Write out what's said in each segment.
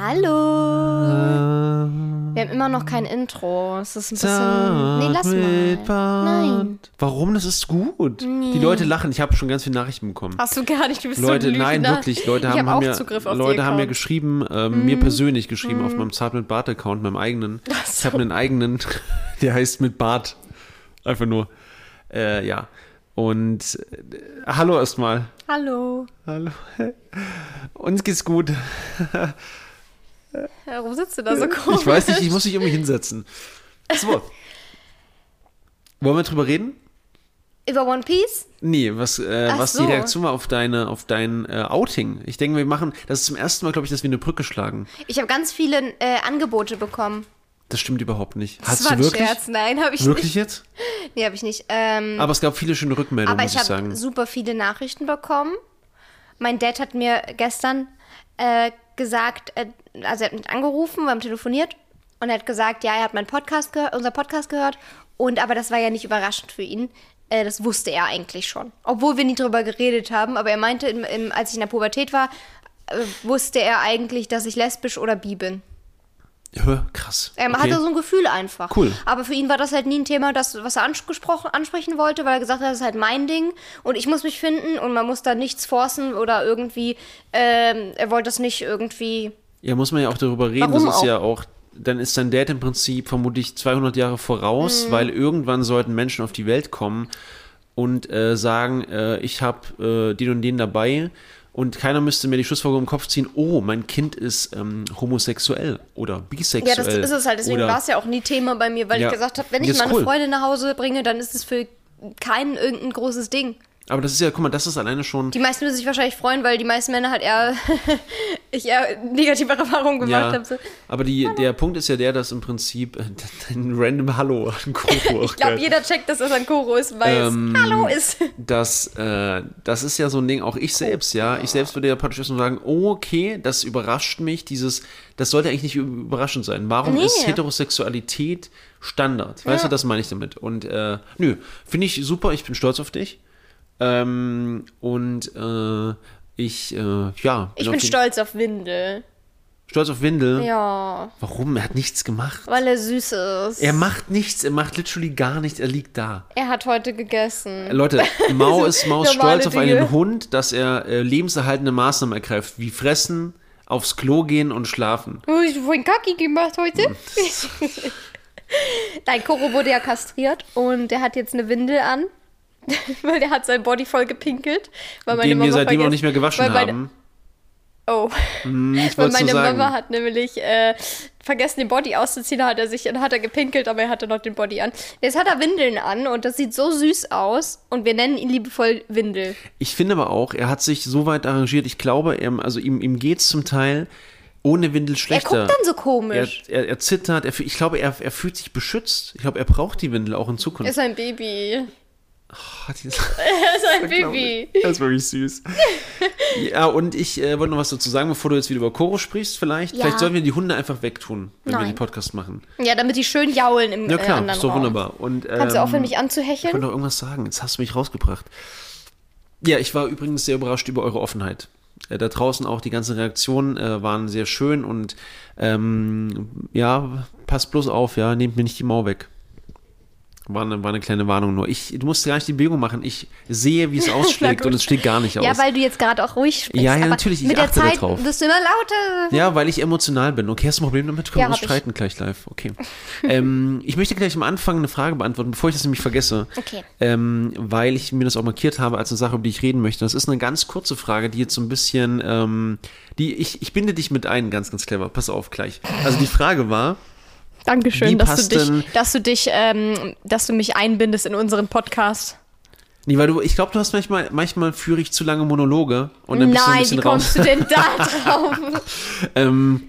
Hallo. Wir haben immer noch kein Intro. Es ist ein bisschen. Nee, lass mal. Nein. Warum? Das ist gut. Die Leute lachen. Ich habe schon ganz viele Nachrichten bekommen. Hast du gar nicht. Du bist Leute, so ein nein, wirklich. Leute haben, hab haben mir, Leute haben mir. Mhm. geschrieben, ähm, mir persönlich geschrieben auf meinem Zart mit Bart Account, meinem eigenen. Ich habe einen eigenen, der heißt mit Bart. Einfach nur. Äh, ja. Und äh, hallo erstmal. Hallo. Hallo. Uns geht's gut. Warum sitzt du da so komisch? Ich weiß nicht, ich muss mich irgendwie hinsetzen. So. Wollen wir drüber reden? Über One Piece? Nee, was, äh, was so. die Reaktion war auf deine, auf dein äh, Outing. Ich denke, wir machen, das ist zum ersten Mal, glaube ich, dass wir eine Brücke schlagen. Ich habe ganz viele äh, Angebote bekommen. Das stimmt überhaupt nicht. Das Hast war du wirklich? Scherz. Nein, habe ich Wirklich nicht. jetzt? Nee, habe ich nicht. Ähm, Aber es gab viele schöne Rückmeldungen, muss ich ich sagen. habe super viele Nachrichten bekommen. Mein Dad hat mir gestern äh, gesagt, also er hat mich angerufen, wir haben telefoniert und er hat gesagt, ja, er hat meinen Podcast gehört, unser Podcast gehört und aber das war ja nicht überraschend für ihn. Äh, das wusste er eigentlich schon, obwohl wir nie drüber geredet haben. Aber er meinte, im, im, als ich in der Pubertät war, äh, wusste er eigentlich, dass ich lesbisch oder bi bin. Krass. Er okay. hatte so ein Gefühl einfach. Cool. Aber für ihn war das halt nie ein Thema, das, was er angesprochen, ansprechen wollte, weil er gesagt hat, das ist halt mein Ding und ich muss mich finden und man muss da nichts forcen oder irgendwie, ähm, er wollte das nicht irgendwie. Ja, muss man ja auch darüber reden. Warum das ist auch? ja auch, dann ist dein Dad im Prinzip vermutlich 200 Jahre voraus, Mhm. weil irgendwann sollten Menschen auf die Welt kommen und äh, sagen, äh, ich habe äh, den und den dabei und keiner müsste mir die Schlussfolgerung im Kopf ziehen, oh, mein Kind ist ähm, homosexuell oder Ja, bisexuell. das ist es halt. Deswegen war es ja auch nie Thema bei mir, weil Ja. ich gesagt habe, wenn Ja, ich meine cool. Freundin nach Hause bringe, dann ist es für keinen irgendein großes Ding. Aber das ist ja, guck mal, das ist alleine schon. Die meisten würden sich wahrscheinlich freuen, weil die meisten Männer halt eher, ich eher negative Erfahrungen gemacht Ja, habe. So. aber die, der Punkt ist ja der, dass im Prinzip äh, ein random Hallo an Koro. Ich glaube, jeder checkt, dass das ein Koro ist, weil Ähm, es Hallo ist. das, äh, das ist ja so ein Ding, auch ich selbst, ja. Ich selbst würde ja praktisch erstmal sagen, oh, okay, das überrascht mich, dieses, das sollte eigentlich nicht überraschend sein. Warum Nee. ist Heterosexualität Standard? Weißt du, das meine ich damit. Und äh, nö, finde ich super, ich bin stolz auf dich. Ähm, und äh, ich, äh, ja. Ich auf bin stolz auf Windel. Stolz auf Windel. Ja, Warum? Er hat nichts gemacht. weil er süß ist. Er macht nichts, er macht literally gar nichts, er liegt da. Er hat heute gegessen. Leute, Mau ist Maus stolz auf Dinge. einen Hund, dass er äh, lebenserhaltende Maßnahmen ergreift, wie fressen, aufs Klo gehen und schlafen. Oh, ich habe vorhin Kaki gemacht heute. Hm. Nein, Koro wurde ja kastriert und der hat jetzt eine Windel an. weil der hat sein Body voll gepinkelt. Weil meine Den wir Mama seitdem auch nicht mehr gewaschen meine- haben. Oh, Hm, ich weil meine. Mama hat nämlich äh, vergessen, den Body auszuziehen. Da hat er sich, dann hat er gepinkelt, aber er hatte noch den Body an. Jetzt hat er Windeln an und das sieht so süß aus. Und wir nennen ihn liebevoll Windel. Ich finde aber auch, er hat sich so weit arrangiert, ich glaube, er, also ihm, ihm geht es zum Teil ohne Windel Er schlechter. guckt dann so er, komisch. er, er zittert, er, ich glaube, er, er fühlt sich beschützt. Ich glaube, er braucht die Windel auch in Er Zukunft. ist ein Baby. Hat die- Er ist ein. Baby. Das ist wirklich süß. ja, und ich äh, wollte noch was dazu sagen, bevor du jetzt wieder über Koro sprichst, vielleicht. Ja. Vielleicht sollten wir die Hunde einfach wegtun, wenn wir Nein. den Podcast machen. Ja, damit die schön jaulen im Ja äh, klar, anderen ist doch Raum. wunderbar. Und, Kannst du ähm, aufhören, mich Ich wollte anzuhecheln? noch irgendwas sagen, jetzt hast du mich rausgebracht. Ja, ich war übrigens sehr überrascht über eure Offenheit. Äh, Da draußen auch die ganzen Reaktionen äh, waren sehr schön und ähm, ja, passt bloß auf, ja, nehmt mir nicht die Mau weg. War eine, war eine kleine Warnung nur. Ich, du musst gar nicht die Bewegung machen. Ich sehe, wie es ausschlägt und es schlägt gar nicht aus. Ja, weil du jetzt gerade auch ruhig sprichst. Ja, ja, natürlich, ich mit der achte da Zeit drauf. wirst du immer lauter. Ja, weil ich emotional bin. Okay, hast du ein Problem damit? Können Ja, wir uns hab ich. streiten gleich live. Okay. ähm, ich möchte gleich am Anfang eine Frage beantworten, bevor ich das nämlich vergesse. Okay. Ähm, weil ich mir das auch markiert habe als eine Sache, über die ich reden möchte. Das ist eine ganz kurze Frage, die jetzt so ein bisschen, ähm, die ich, ich binde dich mit ein, ganz, ganz clever. Pass auf gleich. Also die Frage war, Dankeschön, dass du dich, dass du dich, ähm, dass du mich einbindest in unseren Podcast. nee, weil du, ich glaube, du hast manchmal, manchmal führe ich zu lange Monologe und dann bist du ein Nein, bisschen wie kommst du denn da drauf? Ähm,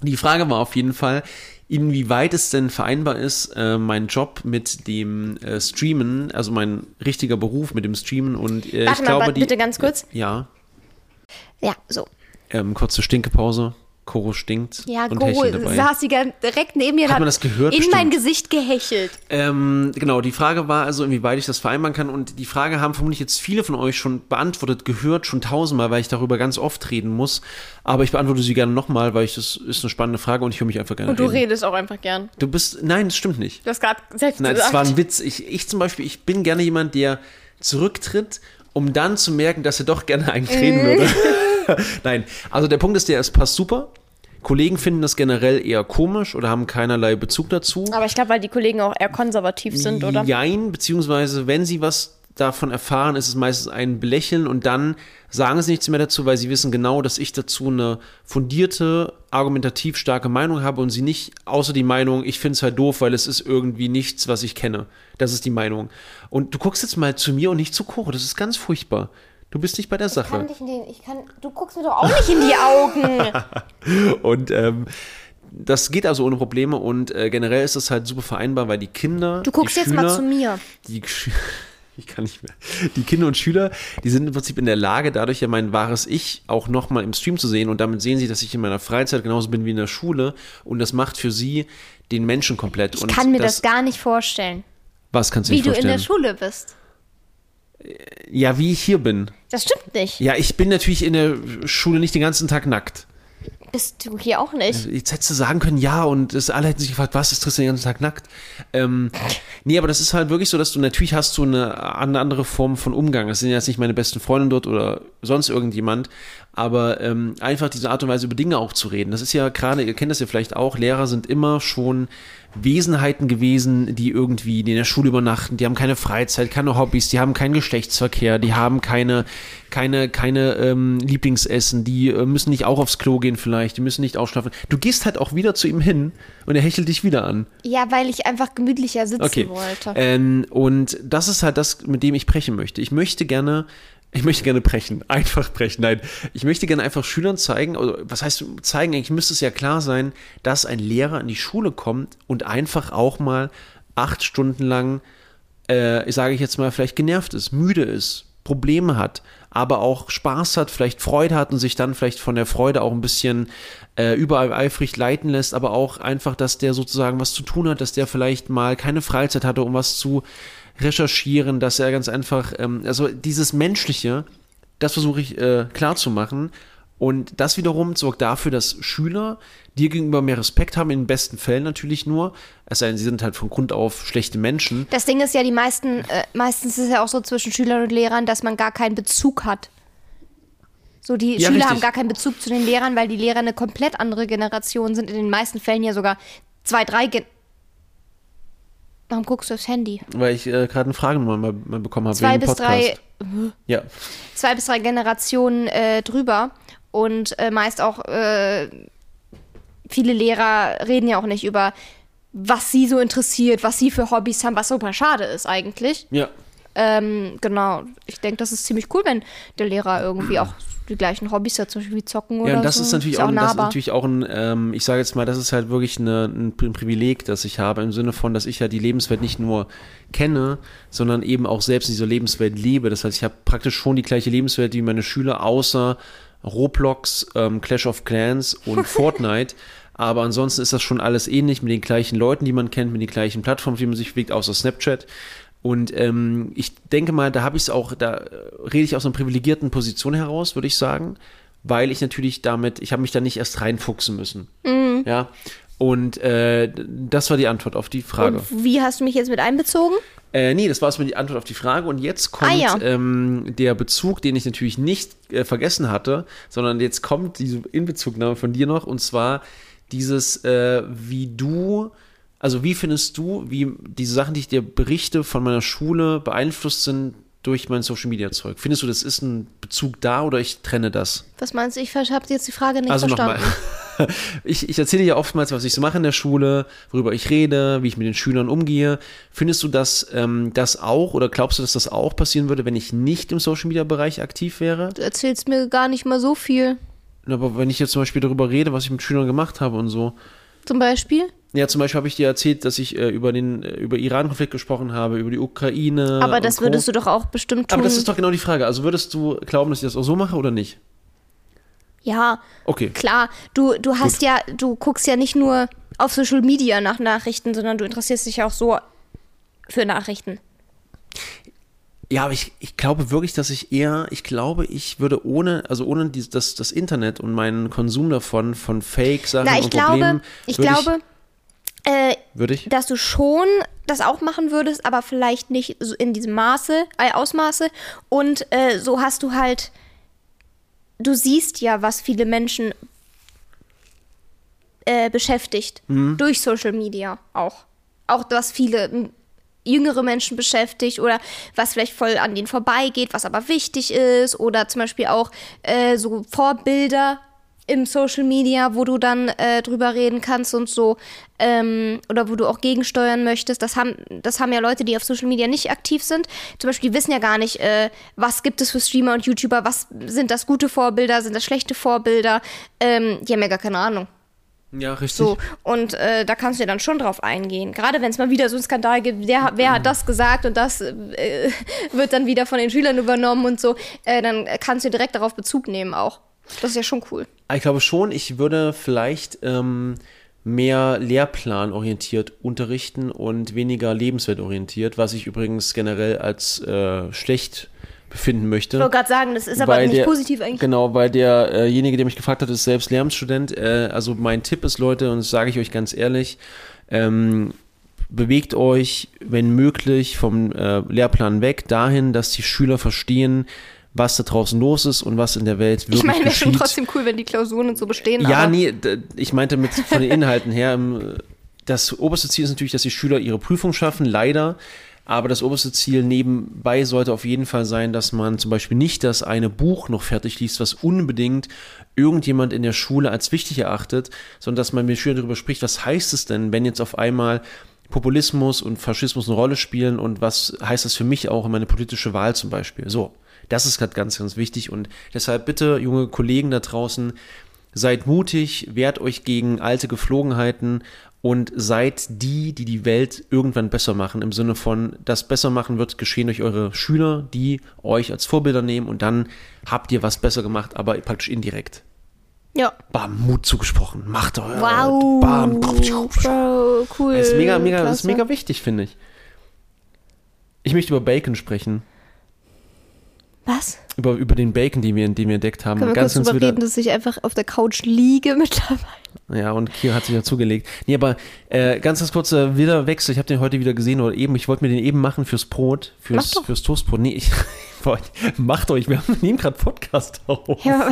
die Frage war auf jeden Fall, inwieweit es denn vereinbar ist, äh, mein Job mit dem äh, Streamen, also mein richtiger Beruf mit dem Streamen und äh, Warte ich mal, glaube, warte, die, bitte ganz kurz. Ja, Ja, so. ähm, kurze Stinkepause. Koro stinkt. Ja, und Hecheln dabei. saß sie direkt neben mir und Hat man das gehört? in Bestimmt. mein Gesicht gehechelt. Ähm, genau, die Frage war also, inwieweit ich das vereinbaren kann. Und die Frage haben vermutlich jetzt viele von euch schon beantwortet, gehört, schon tausendmal, weil ich darüber ganz oft reden muss. Aber ich beantworte sie gerne nochmal, weil ich das ist eine spannende Frage und ich höre mich einfach gerne Und du reden. redest auch einfach gern. Du bist, nein, das stimmt nicht. Du hast gerade selbst Nein, gesagt. das war ein Witz. Ich, ich zum Beispiel, ich bin gerne jemand, der zurücktritt, um dann zu merken, dass er doch gerne eigentlich reden Mhm. würde. Nein, also der Punkt ist der, es passt super. Kollegen finden das generell eher komisch oder haben keinerlei Bezug dazu. Aber ich glaube, weil die Kollegen auch eher konservativ sind, oder? Jein, beziehungsweise wenn sie was davon erfahren, ist es meistens ein Belächeln und dann sagen sie nichts mehr dazu, weil sie wissen genau, dass ich dazu eine fundierte, argumentativ starke Meinung habe und sie nicht außer die Meinung, ich finde es halt doof, weil es ist irgendwie nichts, was ich kenne. Das ist die Meinung. Und du guckst jetzt mal zu mir und nicht zu Coro, das ist ganz furchtbar. Du bist nicht bei der Sache. dich in den, ich kann, du guckst mir doch auch nicht in die Augen. Und ähm, das geht also ohne Probleme und äh, generell ist es halt super vereinbar, weil die Kinder. Du guckst jetzt Schüler, mal zu mir. die ich kann nicht mehr. Die Kinder und Schüler, die sind im Prinzip in der Lage, dadurch ja mein wahres Ich auch nochmal im Stream zu sehen und damit sehen sie, dass ich in meiner Freizeit genauso bin wie in der Schule und das macht für sie den Menschen komplett. Ich und kann mir das, gar nicht vorstellen, Was kannst du wie dir du in vorstellen? der Schule bist. Ja, wie ich hier bin. Das stimmt nicht. Ja, ich bin natürlich in der Schule nicht den ganzen Tag nackt. Bist du hier auch nicht. Jetzt hättest du sagen können, ja, und es, alle hätten sich gefragt, was ist Tristan den ganzen Tag nackt? Ähm, nee, aber das ist halt wirklich so, dass du natürlich hast du eine, eine andere Form von Umgang. Das sind jetzt nicht meine besten Freunde dort oder sonst irgendjemand, aber ähm, einfach diese Art und Weise über Dinge auch zu reden. Das ist ja gerade, ihr kennt das ja vielleicht auch, Lehrer sind immer schon Wesenheiten gewesen, die irgendwie die in der Schule übernachten, die haben keine Freizeit, keine Hobbys, die haben keinen Geschlechtsverkehr, die haben keine, keine, keine ähm, Lieblingsessen, die äh, müssen nicht auch aufs Klo gehen vielleicht, die müssen nicht ausschlafen. Du gehst halt auch wieder zu ihm hin und er hechelt dich wieder an. Ja, weil ich einfach gemütlicher sitzen Okay. wollte. Ähm, und das ist halt das, mit dem ich brechen möchte. Ich möchte gerne, ich möchte gerne brechen, einfach brechen. Nein, ich möchte gerne einfach Schülern zeigen, oder was heißt zeigen? Eigentlich müsste es ja klar sein, dass ein Lehrer in die Schule kommt und einfach auch mal acht Stunden lang, äh, sage ich jetzt mal, vielleicht genervt ist, müde ist, Probleme hat, aber auch Spaß hat, vielleicht Freude hat und sich dann vielleicht von der Freude auch ein bisschen äh, überall eifrig leiten lässt, aber auch einfach, dass der sozusagen was zu tun hat, dass der vielleicht mal keine Freizeit hatte, um was zu recherchieren, dass er ganz einfach, ähm, also dieses Menschliche, das versuche ich äh, klar zu machen. Und das wiederum sorgt dafür, dass Schüler dir gegenüber mehr Respekt haben, in den besten Fällen natürlich nur. Es sei denn, sie sind halt von Grund auf schlechte Menschen. Das Ding ist ja, die meisten, äh, meistens ist es ja auch so zwischen Schülern und Lehrern, dass man gar keinen Bezug hat. So, die Ja, Schüler richtig. haben gar keinen Bezug zu den Lehrern, weil die Lehrer eine komplett andere Generation sind. In den meisten Fällen ja sogar zwei, drei Gen Warum guckst du aufs Handy? Weil ich äh, gerade eine Frage mal, mal, mal bekommen habe Zwei bis drei, Podcast. Ja, zwei bis drei Generationen äh, drüber. Und äh, meist auch äh, viele Lehrer reden ja auch nicht über, was sie so interessiert, was sie für Hobbys haben, was super schade ist eigentlich. ja. Ähm, genau. Ich denke, das ist ziemlich cool, wenn der Lehrer irgendwie auch die gleichen Hobbys hat, zum Beispiel wie Zocken oder Ja, und das so. ist natürlich auch, auch das ist natürlich auch ein, ähm, ich sage jetzt mal, das ist halt wirklich eine, ein Pri- Privileg, das ich habe, im Sinne von, dass ich ja die Lebenswelt nicht nur kenne, sondern eben auch selbst in dieser Lebenswelt lebe. Das heißt, ich habe praktisch schon die gleiche Lebenswelt wie meine Schüler, außer Roblox, ähm, Clash of Clans und Fortnite. Aber ansonsten ist das schon alles ähnlich mit den gleichen Leuten, die man kennt, mit den gleichen Plattformen, wie man sich bewegt, außer Snapchat. Und ähm, ich denke mal, da habe ich es auch, da äh, rede ich aus einer privilegierten Position heraus, würde ich sagen, weil ich natürlich damit, ich habe mich da nicht erst reinfuchsen müssen. Mhm. Ja. Und äh, das war die Antwort auf die Frage. Und wie hast du mich jetzt mit einbezogen? Äh, nee, das war erstmal die Antwort auf die Frage. Und jetzt kommt Ah, ja. ähm, der Bezug, den ich natürlich nicht äh, vergessen hatte, sondern jetzt kommt diese Inbezugnahme von dir noch. Und zwar dieses, äh, wie du, also wie findest du, wie diese Sachen, die ich dir berichte von meiner Schule, beeinflusst sind durch mein Social Media Zeug? Findest du, das ist ein Bezug da oder ich trenne das? Was meinst du? Ich habe jetzt die Frage nicht Also verstanden. nochmal. Ich, ich erzähle ja oftmals, was ich so mache in der Schule, worüber ich rede, wie ich mit den Schülern umgehe. Findest du das, ähm, das auch oder glaubst du, dass das auch passieren würde, wenn ich nicht im Social Media Bereich aktiv wäre? Du erzählst mir gar nicht mal so viel. Aber wenn ich jetzt zum Beispiel darüber rede, was ich mit Schülern gemacht habe und so. Zum Beispiel? Ja, zum Beispiel habe ich dir erzählt, dass ich äh, über den äh, über Iran-Konflikt gesprochen habe, über die Ukraine. Aber das würdest du doch auch bestimmt tun. Aber das ist doch genau die Frage. Also würdest du glauben, dass ich das auch so mache oder nicht? Ja, Okay. klar. Du, du hast ja, du guckst ja nicht nur auf Social Media nach Nachrichten, sondern du interessierst dich ja auch so für Nachrichten. Ja, aber ich, ich glaube wirklich, dass ich eher, ich glaube, ich würde ohne, also ohne die, das, das Internet und meinen Konsum davon, von Fake-Sachen ich und glaube, Problemen, ich würde glaube, äh, würde ich, dass du schon das auch machen würdest, aber vielleicht nicht so in diesem Maße, äh, Ausmaße. Und äh, so hast du halt, du siehst ja, was viele Menschen äh, beschäftigt Mhm. durch Social Media auch. Auch was viele jüngere Menschen beschäftigt oder was vielleicht voll an denen vorbeigeht, was aber wichtig ist oder zum Beispiel auch äh, so Vorbilder im Social Media, wo du dann äh, drüber reden kannst und so ähm, oder wo du auch gegensteuern möchtest. Das haben, das haben ja Leute, die auf Social Media nicht aktiv sind. Zum Beispiel, die wissen ja gar nicht, äh, was gibt es für Streamer und YouTuber, was sind das gute Vorbilder, sind das schlechte Vorbilder. Ähm, die haben ja gar keine Ahnung. ja, richtig. So, und äh, da kannst du ja dann schon drauf eingehen. Gerade wenn es mal wieder so einen Skandal gibt, wer, wer hat das gesagt und das äh, wird dann wieder von den Schülern übernommen und so, äh, dann kannst du direkt darauf Bezug nehmen auch. Das ist ja schon cool. Ich glaube schon, ich würde vielleicht ähm, mehr lehrplanorientiert unterrichten und weniger lebenswertorientiert, was ich übrigens generell als äh, schlecht befinden möchte. Ich wollte gerade sagen, das ist aber nicht der- positiv eigentlich. Genau, weil derjenige, der mich gefragt hat, ist selbst Lehramtsstudent. Äh, also mein Tipp ist, Leute, und das sage ich euch ganz ehrlich, ähm, bewegt euch, wenn möglich, vom äh, Lehrplan weg, dahin, dass die Schüler verstehen, was da draußen los ist und was in der Welt wirklich Ich meine, wäre schon trotzdem cool, wenn die Klausuren und so bestehen. Ja, nee, ich meinte mit von den Inhalten her, ähm, das oberste Ziel ist natürlich, dass die Schüler ihre Prüfung schaffen, leider. Aber das oberste Ziel nebenbei sollte auf jeden Fall sein, dass man zum Beispiel nicht das eine Buch noch fertig liest, was unbedingt irgendjemand in der Schule als wichtig erachtet, sondern dass man mit Schülern darüber spricht, was heißt es denn, wenn jetzt auf einmal Populismus und Faschismus eine Rolle spielen und was heißt das für mich auch in meine politische Wahl zum Beispiel. So, das ist gerade ganz, ganz wichtig und deshalb bitte, junge Kollegen da draußen, seid mutig, wehrt euch gegen alte Geflogenheiten und seid die, die die Welt irgendwann besser machen. Im Sinne von, das besser machen wird geschehen durch eure Schüler, die euch als Vorbilder nehmen und dann habt ihr was besser gemacht, aber praktisch indirekt. ja. Bam, Mut zugesprochen, macht euer. Wow. Bam. Bro, cool. Das ist mega, mega, das ist mega wichtig, finde ich. Ich möchte über Bacon sprechen. Was? Über, über den Bacon, den wir, den wir entdeckt haben. Können wir ganz, kurz ganz wieder, reden, dass ich einfach auf der Couch liege mittlerweile? Ja, und Kira hat sich ja zugelegt. Nee, aber äh, ganz, ganz kurzer Wiederwechsel. Ich habe den heute wieder gesehen oder eben. Ich wollte mir den eben machen fürs Brot, fürs, fürs Toastbrot. Nee, ich, wollte- macht euch, wir haben- nehmen gerade Podcast auf. Ja,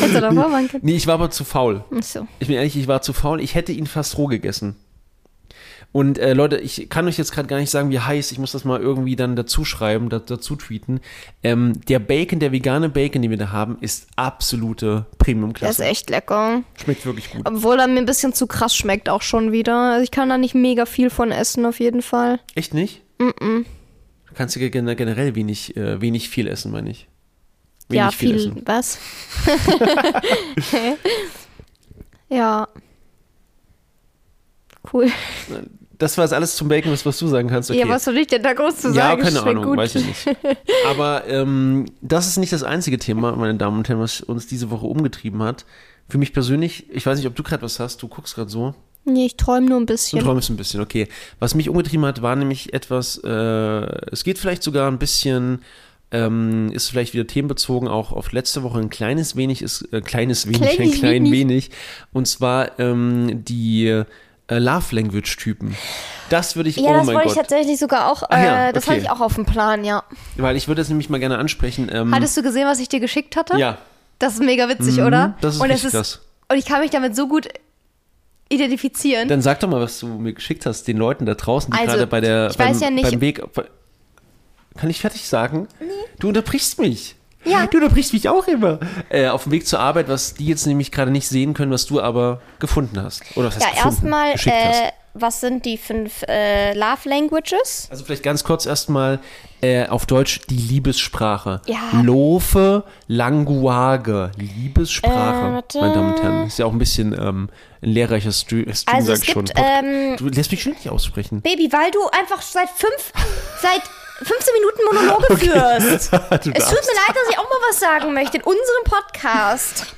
hätte doch können. Nee, ich war aber zu faul. Ach so. Ich bin ehrlich, ich war zu faul. Ich hätte ihn fast roh gegessen. Und äh, Leute, ich kann euch jetzt gerade gar nicht sagen, wie heiß. Ich muss das mal irgendwie dann dazu schreiben, da, dazu tweeten. Ähm, der Bacon, der vegane Bacon, den wir da haben, ist absolute Der ist Premium-Klasse. echt lecker. Schmeckt wirklich gut. Obwohl er mir ein bisschen zu krass schmeckt auch schon wieder. Also ich kann da nicht mega viel von essen, auf jeden Fall. Echt nicht? Du kannst ja gen- generell wenig, äh, wenig viel essen, meine ich. Wenig ja, viel. essen. Was? ja. Cool. Das war jetzt alles zum Bacon, was, du sagen kannst. Okay. Ja, was soll ich denn da groß zu Ja, sagen? keine Schmeckt Ahnung, gut. weiß ich nicht. Aber ähm, das ist nicht das einzige Thema, meine Damen und Herren, was uns diese Woche umgetrieben hat. Für mich persönlich, ich weiß nicht, ob du gerade was hast, du guckst gerade so. Nee, ich träume nur ein Du bisschen. träumst ein bisschen, okay. Was mich umgetrieben hat, war nämlich etwas, äh, es geht vielleicht sogar ein bisschen, ähm, ist vielleicht wieder themenbezogen, auch auf letzte Woche ein kleines wenig, ist, äh, kleines wenig, ein Kleines klein wenig. wenig. Und zwar ähm, die äh, Love Language Typen. Das würde ich, ja, oh das wollte ich tatsächlich sogar auch. Äh, Ach ja, Das okay. hatte ich auch auf dem Plan, ja. Weil ich würde das nämlich mal gerne ansprechen. Ähm, Hattest du gesehen, was ich dir geschickt hatte? ja, Das ist mega witzig, Mhm, oder? das ist und richtig es krass. Und ich kann mich damit so gut identifizieren. dann sag doch mal, was du mir geschickt hast, den Leuten da draußen, die Also, gerade bei der ich beim, weiß ja nicht- beim Weg. Kann ich fertig sagen? Du unterbrichst mich. Ja. Du unterbrichst mich auch immer. Äh, auf dem Weg zur Arbeit, was die jetzt nämlich gerade nicht sehen können, was du aber gefunden hast. Oder was heißt ja, erstmal, äh, was sind die fünf äh, Love Languages? Also vielleicht ganz kurz erstmal äh, auf Deutsch die Liebessprache. Ja. Lofe Language. Liebessprache, Äh, meine Damen und Herren. Ist ja auch ein bisschen ähm, ein lehrreicher Stream, Stream Also sag ich schon. gibt, ähm, du lässt mich schon nicht aussprechen. Baby, weil du einfach seit fünf, seit 15 Minuten Monologe führst. du Es tut mir leid, dass ich auch mal was sagen möchte in unserem Podcast.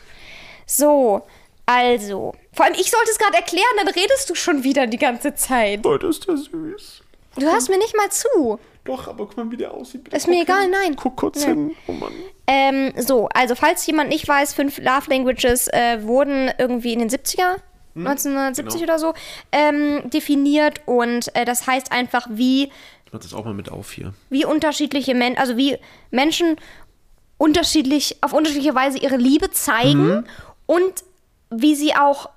So, also. Vor allem, ich sollte es gerade erklären, dann redest du schon wieder die ganze Zeit. Oh, das ist ja süß. Du hörst mir nicht mal zu. Doch, aber guck mal, wie der aussieht. Bitte Ist mir egal, hin. nein. Guck kurz Nein. hin. Oh Mann. Ähm, so, also falls jemand nicht weiß, fünf Love Languages äh, wurden irgendwie in den 70er, 1970 genau. oder so, ähm, definiert und äh, das heißt einfach, wie, Mach das auch mal mit auf hier. wie unterschiedliche Menschen, also wie Menschen unterschiedlich, auf unterschiedliche Weise ihre Liebe zeigen und wie sie auch,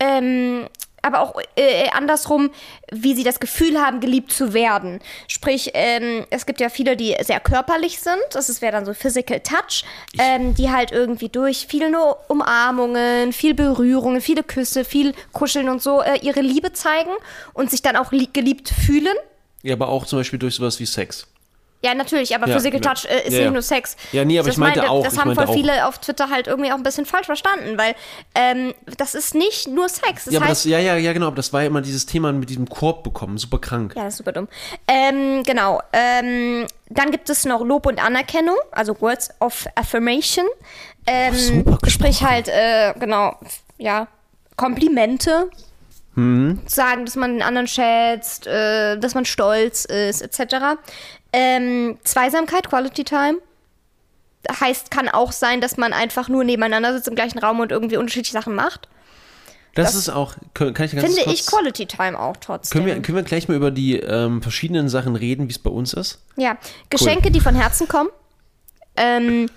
ähm, aber auch äh, andersrum, wie sie das Gefühl haben, geliebt zu werden. Sprich, ähm, es gibt ja viele, die sehr körperlich sind. Das wäre dann so Physical Touch, ähm, die halt irgendwie durch viele nur Umarmungen, viel Berührungen, viele Küsse, viel Kuscheln und so äh, ihre Liebe zeigen und sich dann auch li- geliebt fühlen. Ja, aber auch zum Beispiel durch sowas wie Sex. Ja, natürlich, aber Ja, Physical. Touch äh, ist Ja, nicht ja. nur Sex. Ja, nee, aber Das ich meinte meine- auch, Das haben voll auch. viele auf Twitter halt irgendwie auch ein bisschen falsch verstanden, weil ähm, das ist nicht nur Sex. Das Ja, heißt, das, ja, ja, ja, genau. Aber das war ja immer dieses Thema mit diesem Korb bekommen. Super krank. ja, super dumm. Ähm, genau. Ähm, dann gibt es noch Lob und Anerkennung, also Words of Affirmation. Ähm, super gesprochen. sprich halt, äh, genau, ja, Komplimente. Mhm. Sagen, dass man den anderen schätzt, äh, dass man stolz ist, etc. Ähm, Zweisamkeit, Quality Time. Heißt, kann auch sein, dass man einfach nur nebeneinander sitzt im gleichen Raum und irgendwie unterschiedliche Sachen macht. Das, Das ist auch, kann ich ganz Finde kurz, ich Quality Time auch trotzdem. können wir, können wir gleich mal über die ähm, verschiedenen Sachen reden, wie es bei uns ist? Ja, Geschenke, die von Herzen kommen. Ähm,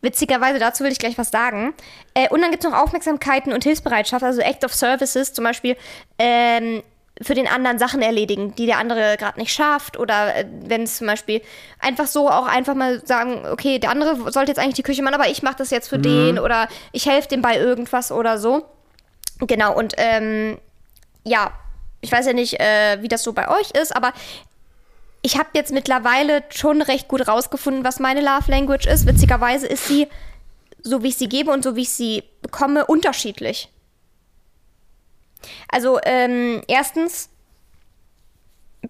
witzigerweise, dazu will ich gleich was sagen. Äh, und dann gibt es noch Aufmerksamkeiten und Hilfsbereitschaft, also Act of Services, zum Beispiel ähm, für den anderen Sachen erledigen, die der andere gerade nicht schafft. Oder äh, wenn es zum Beispiel einfach so auch einfach mal sagen, okay, der andere sollte jetzt eigentlich die Küche machen, aber ich mache das jetzt für den oder ich helfe dem bei irgendwas oder so. Genau, und ähm, ja, ich weiß ja nicht, äh, wie das so bei euch ist, aber ich habe jetzt mittlerweile schon recht gut rausgefunden, was meine Love Language ist. Witzigerweise ist sie, so wie ich sie gebe und so wie ich sie bekomme, unterschiedlich. Also, ähm, erstens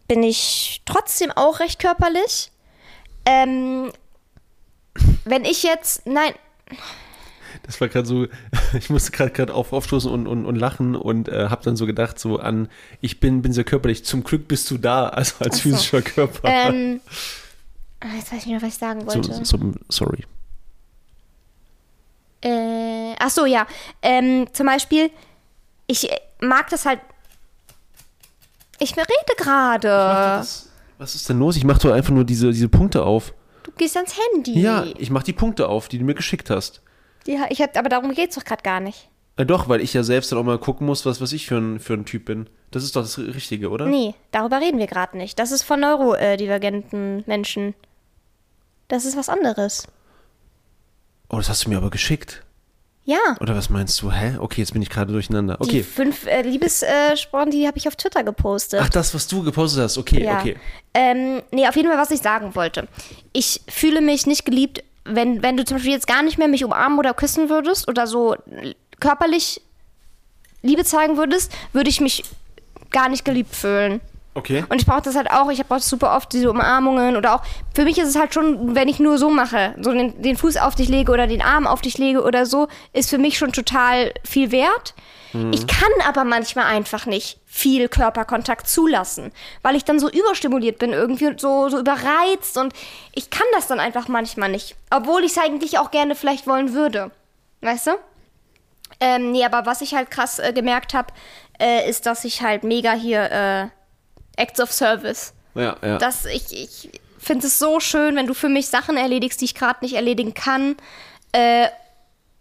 bin ich trotzdem auch recht körperlich. Ähm, wenn ich jetzt, nein, Das war gerade so, ich musste gerade gerade auf, aufstoßen und, und, und lachen und äh, habe dann so gedacht, so an, ich bin, bin sehr körperlich, zum Glück bist du da, also als so. physischer Körper. ähm, ah, jetzt weiß ich nicht mehr, was ich sagen so, wollte. so, sorry. Äh, ach so, ja. Ähm, zum Beispiel, ich mag das halt. Ich rede gerade. Was, was ist denn los? Ich mache doch einfach nur diese, diese Punkte auf. Du gehst ans Handy. Ja, ich mache die Punkte auf, die du mir geschickt hast. Ja, ich hab, aber darum geht's doch gerade gar nicht. Äh, doch, weil ich ja selbst dann auch mal gucken muss, was, was ich für ein, für ein Typ bin. Das ist doch das Richtige, oder? Nee, darüber reden wir gerade nicht. Das ist von neurodivergenten Menschen. Das ist was anderes. Oh, das hast du mir aber geschickt. Ja. Oder was meinst du? Hä? Okay, jetzt bin ich gerade durcheinander. Die Okay. fünf äh, Liebessprachen, die habe ich auf Twitter gepostet. Ach, das, was du gepostet hast. Okay, Ja. okay. Ähm, nee, auf jeden Fall, was ich sagen wollte. Ich fühle mich nicht geliebt, wenn, wenn du zum Beispiel jetzt gar nicht mehr mich umarmen oder küssen würdest oder so körperlich Liebe zeigen würdest, würde ich mich gar nicht geliebt fühlen. Okay. Und ich brauche das halt auch, ich brauche super oft diese Umarmungen oder auch, für mich ist es halt schon, wenn ich nur so mache, so den, den Fuß auf dich lege oder den Arm auf dich lege oder so, ist für mich schon total viel wert. Ich kann aber manchmal einfach nicht viel Körperkontakt zulassen, weil ich dann so überstimuliert bin, irgendwie und so, so überreizt und ich kann das dann einfach manchmal nicht. Obwohl ich es eigentlich auch gerne vielleicht wollen würde. Weißt du? Ähm, nee, aber was ich halt krass äh, gemerkt habe, äh, ist, dass ich halt mega hier äh, Acts of Service. Ja, ja. Dass ich, ich finde es so schön, wenn du für mich Sachen erledigst, die ich gerade nicht erledigen kann. Äh,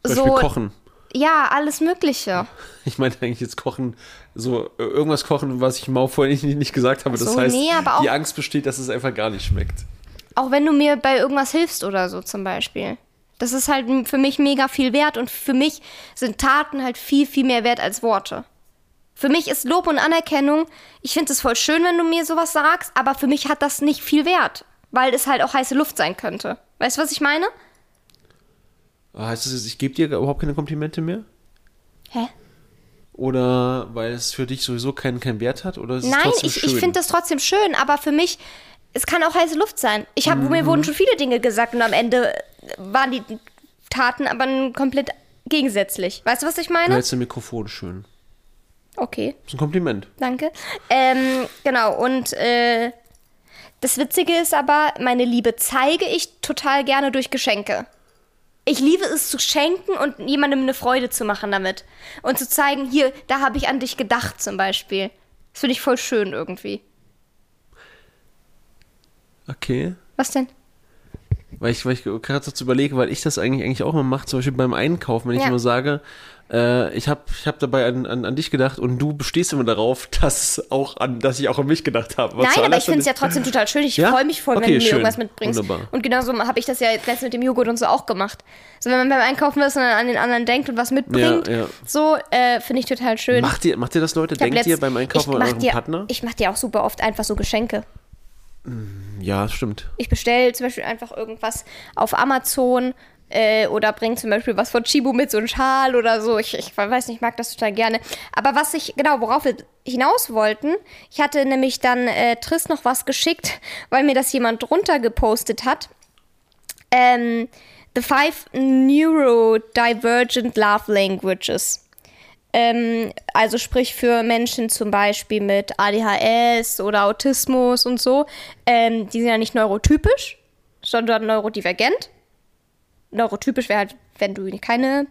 Zum so, Beispiel kochen. ja, alles Mögliche. Ich meinte eigentlich jetzt kochen, so äh, irgendwas kochen, was ich Mau vorhin nicht, nicht gesagt habe. Das so, heißt, nee, aber auch- die Angst besteht, dass es einfach gar nicht schmeckt. Auch wenn du mir bei irgendwas hilfst oder so zum Beispiel. Das ist halt für mich mega viel wert und für mich sind Taten halt viel, viel mehr wert als Worte. Für mich ist Lob und Anerkennung, ich finde es voll schön, wenn du mir sowas sagst, aber für mich hat das nicht viel Wert, weil es halt auch heiße Luft sein könnte. Weißt du, was ich meine? Heißt das jetzt, ich gebe dir überhaupt keine Komplimente mehr? Hä? Oder weil es für dich sowieso keinen, keinen Wert hat? Oder Nein, ich, ich finde das trotzdem schön, aber für mich, es kann auch heiße Luft sein. Ich hab, Mir wurden schon viele Dinge gesagt und am Ende waren die Taten aber ein komplett gegensätzlich. Weißt du, was ich meine? Du hältst dein Mikrofon schön. Okay, Das ist ein Kompliment. danke. Ähm, genau, und äh, das Witzige ist aber, meine Liebe zeige ich total gerne durch Geschenke. Ich liebe es zu schenken und jemandem eine Freude zu machen damit. Und zu zeigen, hier, da habe ich an dich gedacht zum Beispiel. Das finde ich voll schön irgendwie. Okay. Was denn? Weil ich, weil ich gerade so zu überlege, weil ich das eigentlich, eigentlich auch mal mache, zum Beispiel beim Einkaufen, wenn ich Ja. immer sage, äh, ich habe ich hab dabei an, an, an dich gedacht und du bestehst immer darauf, dass, auch an, dass ich auch an mich gedacht habe. Nein, aber ich finde es ja trotzdem total schön. Ich Ja? freue mich voll, wenn Okay, du mir schön. irgendwas mitbringst. Wunderbar. Und genauso habe ich das ja jetzt mit dem Joghurt und so auch gemacht. So, wenn man beim Einkaufen ist und dann an den anderen denkt und was mitbringt, Ja, so äh, finde ich total schön. Macht ihr, macht ihr das, Leute? Ich Denkt ihr beim Einkaufen ich an euren dir, Partner? Ich mache dir auch super oft einfach so Geschenke. Ja, stimmt. Ich bestelle zum Beispiel einfach irgendwas auf Amazon äh, oder bringe zum Beispiel was von Chibo mit, so ein Schal oder so. Ich, ich weiß nicht, ich mag das total gerne. Aber was ich, genau, worauf wir hinaus wollten, ich hatte nämlich dann äh, Triss noch was geschickt, weil mir das jemand drunter gepostet hat. Ähm, the five neurodivergent love languages. Ähm, also sprich für Menschen zum Beispiel mit ADHS oder Autismus und so. Ähm, die sind ja nicht neurotypisch, sondern neurodivergent. Neurotypisch wäre halt, wenn du keine,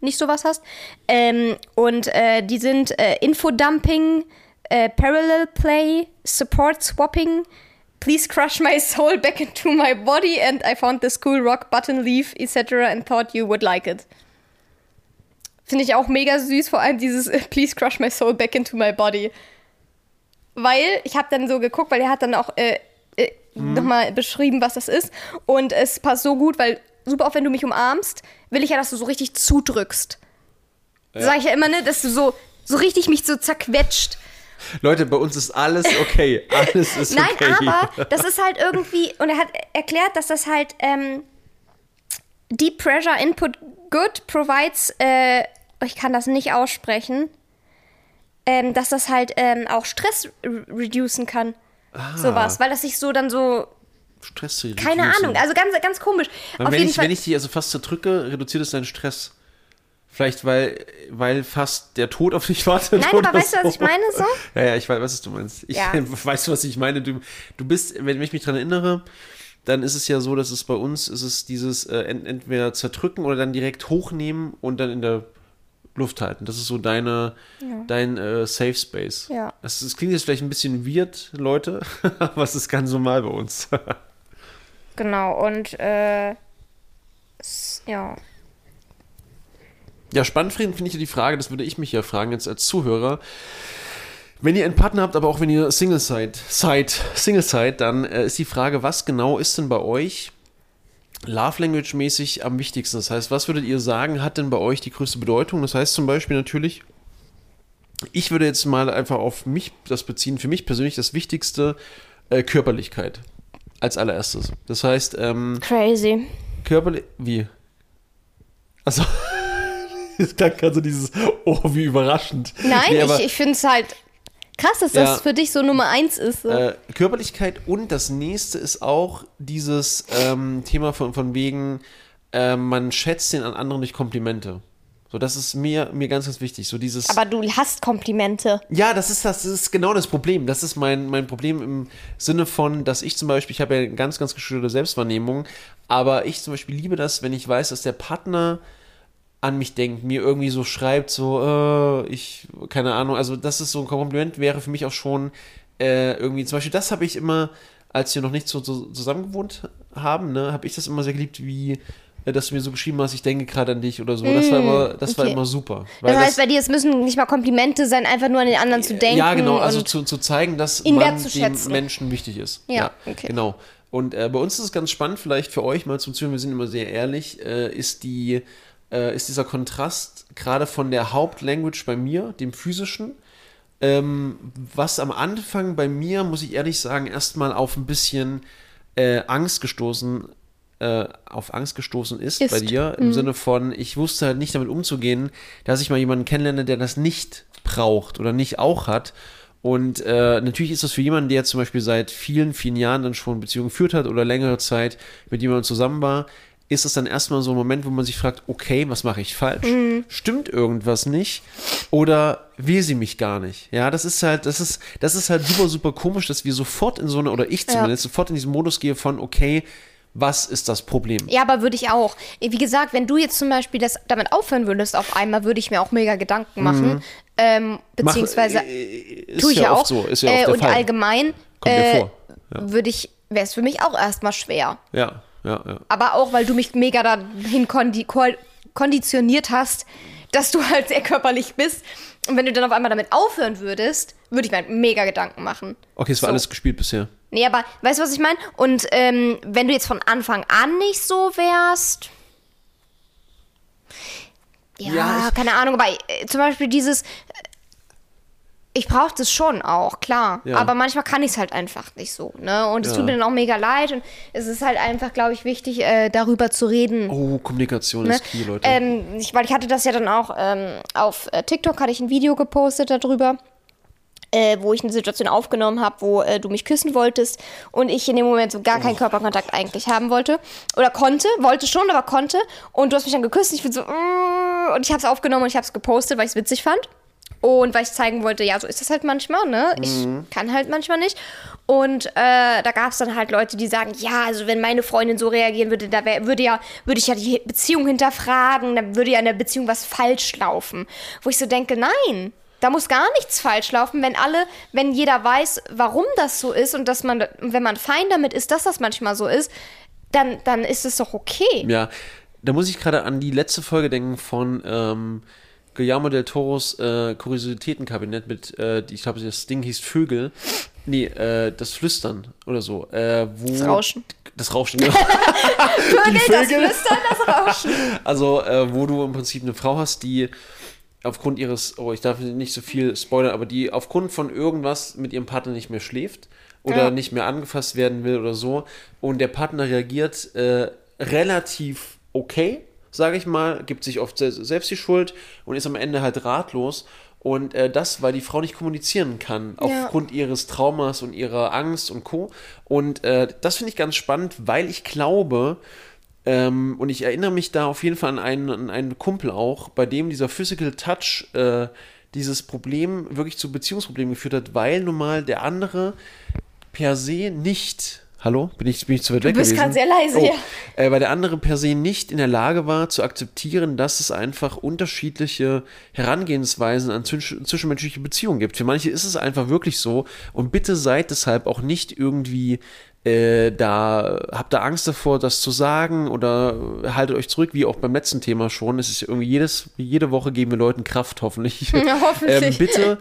nicht sowas hast. Ähm, und äh, die sind äh, Infodumping, äh, Parallel Play, Support Swapping, Please crush my soul back into my body and I found this cool rock button leaf, etc. and thought you would like it. Finde ich auch mega süß, vor allem dieses Please crush my soul back into my body. Weil ich habe dann so geguckt, weil er hat dann auch äh, äh, nochmal beschrieben, was das ist. Und es passt so gut, weil super oft, wenn du mich umarmst, will ich ja, dass du so richtig zudrückst. Ja. Sag ich ja immer, ne, dass du so, so richtig mich so zerquetscht. Leute, bei uns ist alles okay. Alles ist Nein, okay. aber das ist halt irgendwie, und er hat erklärt, dass das halt ähm, Deep Pressure Input Good provides, äh, ich kann das nicht aussprechen, ähm, dass das halt ähm, auch Stress re reducen kann. Ah. Sowas, weil das sich so dann so, Stress keine reducen. Ahnung, also ganz, ganz komisch. Weil Auf wenn, jeden ich, Fall. wenn ich dich also fast zerdrücke, reduziert es deinen Stress. Vielleicht, weil, weil fast der Tod auf dich wartet. Nein, aber weißt du, was ich meine so? Ja, ja, ich weiß, was du meinst. Ich Ja. weiß, was ich meine. Du, du bist, wenn ich mich dran erinnere, dann ist es ja so, dass es bei uns ist es dieses äh, ent, entweder zerdrücken oder dann direkt hochnehmen und dann in der Luft halten. Das ist so deine, dein äh, Safe Space. Ja. Das, das klingt jetzt vielleicht ein bisschen weird, Leute, aber es ist ganz normal bei uns. Genau, und äh, ja. Ja, spannend finde ich ja die Frage, das würde ich mich ja fragen jetzt als Zuhörer. Wenn ihr einen Partner habt, aber auch wenn ihr Single seid, seid Single seid, dann äh, ist die Frage, was genau ist denn bei euch Love Language mäßig am wichtigsten? Das heißt, was würdet ihr sagen, hat denn bei euch die größte Bedeutung? Das heißt zum Beispiel natürlich, ich würde jetzt mal einfach auf mich das beziehen, für mich persönlich das Wichtigste, äh, Körperlichkeit als allererstes. Das heißt, ähm, Crazy. Körperlich. Wie? Also. Es klang gerade so dieses, oh, wie überraschend. Nein, Nee, ich, ich finde es halt krass, dass Ja. das für dich so Nummer eins ist. So. äh, Körperlichkeit und das nächste ist auch dieses ähm, Thema von, von wegen, äh, man schätzt den an anderen durch Komplimente. So, das ist mir, mir ganz, ganz wichtig. So dieses. Aber du hast Komplimente. Ja, das ist das, das ist genau das Problem. Das ist mein, mein Problem im Sinne von, dass ich zum Beispiel, ich habe ja eine ganz, ganz gestörte Selbstwahrnehmung, aber ich zum Beispiel liebe das, wenn ich weiß, dass der Partner an mich denkt, mir irgendwie so schreibt, so, äh, ich, keine Ahnung, also das ist so ein Kompliment, wäre für mich auch schon äh, irgendwie, zum Beispiel, das habe ich immer, als wir noch nicht so, so zusammen gewohnt haben, ne, habe ich das immer sehr geliebt, wie äh, dass du mir so geschrieben hast, ich denke gerade an dich oder so. Das war immer, das war okay. immer super. Das heißt, bei dir, es müssen nicht mal Komplimente sein, einfach nur an den anderen zu denken. Ja, genau, also zu, zu zeigen, dass man dem. Menschen wichtig ist. Ja, okay. Genau. Und äh, bei uns ist es ganz spannend, vielleicht für euch mal zum Zuhören, wir sind immer sehr ehrlich, äh, ist die, äh, ist dieser Kontrast gerade von der Hauptlanguage bei mir, dem physischen, ähm, was am Anfang bei mir, muss ich ehrlich sagen, erstmal auf ein bisschen äh, Angst gestoßen, äh, auf Angst gestoßen ist, Ist. bei dir, im Sinne von, ich wusste halt nicht damit umzugehen, dass ich mal jemanden kennenlerne, der das nicht braucht oder nicht auch hat. Und äh, natürlich ist das für jemanden, der zum Beispiel seit vielen, vielen Jahren dann schon Beziehungen geführt hat oder längere Zeit mit jemandem zusammen war, ist es dann erstmal so ein Moment, wo man sich fragt, okay, was mache ich falsch? Mhm. Stimmt irgendwas nicht? Oder will sie mich gar nicht? Ja, das ist halt, das ist, das ist halt super, super komisch, dass wir sofort in so eine, oder ich zumindest, sofort in diesen Modus gehe von, okay, was ist das Problem? Ja, aber würde ich auch. Wie gesagt, wenn du jetzt zum Beispiel das damit aufhören würdest auf einmal, würde ich mir auch mega Gedanken machen. Ähm, beziehungsweise Mach, äh, tue ich ja, auch. so, ist ja äh, und Fall. allgemein Kommt ja äh, vor. Ja. würde ich, wäre es für mich auch erstmal schwer. Ja, ja, ja. Aber auch, weil du mich mega dahin kondi ko konditioniert hast, dass du halt sehr körperlich bist. Und wenn du dann auf einmal damit aufhören würdest, würde ich mir halt mega Gedanken machen. Okay, es war So. alles gespielt bisher. Nee, aber weißt du, was ich meine? Und ähm, wenn du jetzt von Anfang an nicht so wärst. Ja, Ja, keine Ahnung, aber äh, zum Beispiel dieses. Ich brauche das schon auch, klar. Ja. Aber manchmal kann ich es halt einfach nicht so. Ne? Und es Ja. tut mir dann auch mega leid. Und es ist halt einfach, glaube ich, wichtig, äh, darüber zu reden. Oh, Kommunikation Ne? ist key, Leute. Ähm, ich, weil ich hatte das ja dann auch ähm, auf äh, TikTok hatte ich ein Video gepostet darüber, äh, wo ich eine Situation aufgenommen habe, wo äh, du mich küssen wolltest und ich in dem Moment so gar Oh. keinen Körperkontakt eigentlich haben wollte oder konnte, wollte schon, aber konnte und du hast mich dann geküsst und ich bin so mm, und ich habe es aufgenommen und ich habe es gepostet, weil ich es witzig fand. Und weil ich zeigen wollte, ja, so ist das halt manchmal, ne? Ich kann halt manchmal nicht. Und äh, da gab es dann halt Leute, die sagen, ja, also wenn meine Freundin so reagieren würde, da wär, würde ja, würde ich ja die Beziehung hinterfragen, dann würde ja in der Beziehung was falsch laufen. Wo ich so denke, nein, da muss gar nichts falsch laufen, wenn alle, wenn jeder weiß, warum das so ist und dass man, wenn man fein damit ist, dass das manchmal so ist, dann, dann ist es doch okay. Ja, da muss ich gerade an die letzte Folge denken von ähm, Guillermo del Toros äh, Kuriositätenkabinett mit, äh, ich glaube, das Ding hieß Vögel. Nee, äh, das Flüstern oder so. Äh, wo, Das Rauschen. Das Rauschen, genau. Vögel, das Vögel. Flüstern, das Rauschen. Also, äh, wo du im Prinzip eine Frau hast, die aufgrund ihres, oh, ich darf nicht so viel spoilern, aber die aufgrund von irgendwas mit ihrem Partner nicht mehr schläft oder Ja. nicht mehr angefasst werden will oder so und der Partner reagiert äh, relativ okay, sage ich mal, gibt sich oft se selbst die Schuld und ist am Ende halt ratlos und äh, das, weil die Frau nicht kommunizieren kann, Ja. aufgrund ihres Traumas und ihrer Angst und Co. Und äh, das finde ich ganz spannend, weil ich glaube, ähm, und ich erinnere mich da auf jeden Fall an einen, an einen Kumpel auch, bei dem dieser Physical Touch äh, dieses Problem wirklich zu Beziehungsproblemen geführt hat, weil nun mal der andere per se nicht. Hallo? Bin ich, bin ich zu weit weg bist gewesen? grad sehr leise, oh, ja. Äh, weil der andere per se nicht in der Lage war zu akzeptieren, dass es einfach unterschiedliche Herangehensweisen an zwisch zwischenmenschliche Beziehungen gibt. Für manche ist es einfach wirklich so und bitte seid deshalb auch nicht irgendwie äh, da habt ihr Angst davor, das zu sagen oder haltet euch zurück, wie auch beim letzten Thema schon. Es ist irgendwie jedes, jede Woche geben wir Leuten Kraft, hoffentlich. Ja, hoffentlich. ähm, bitte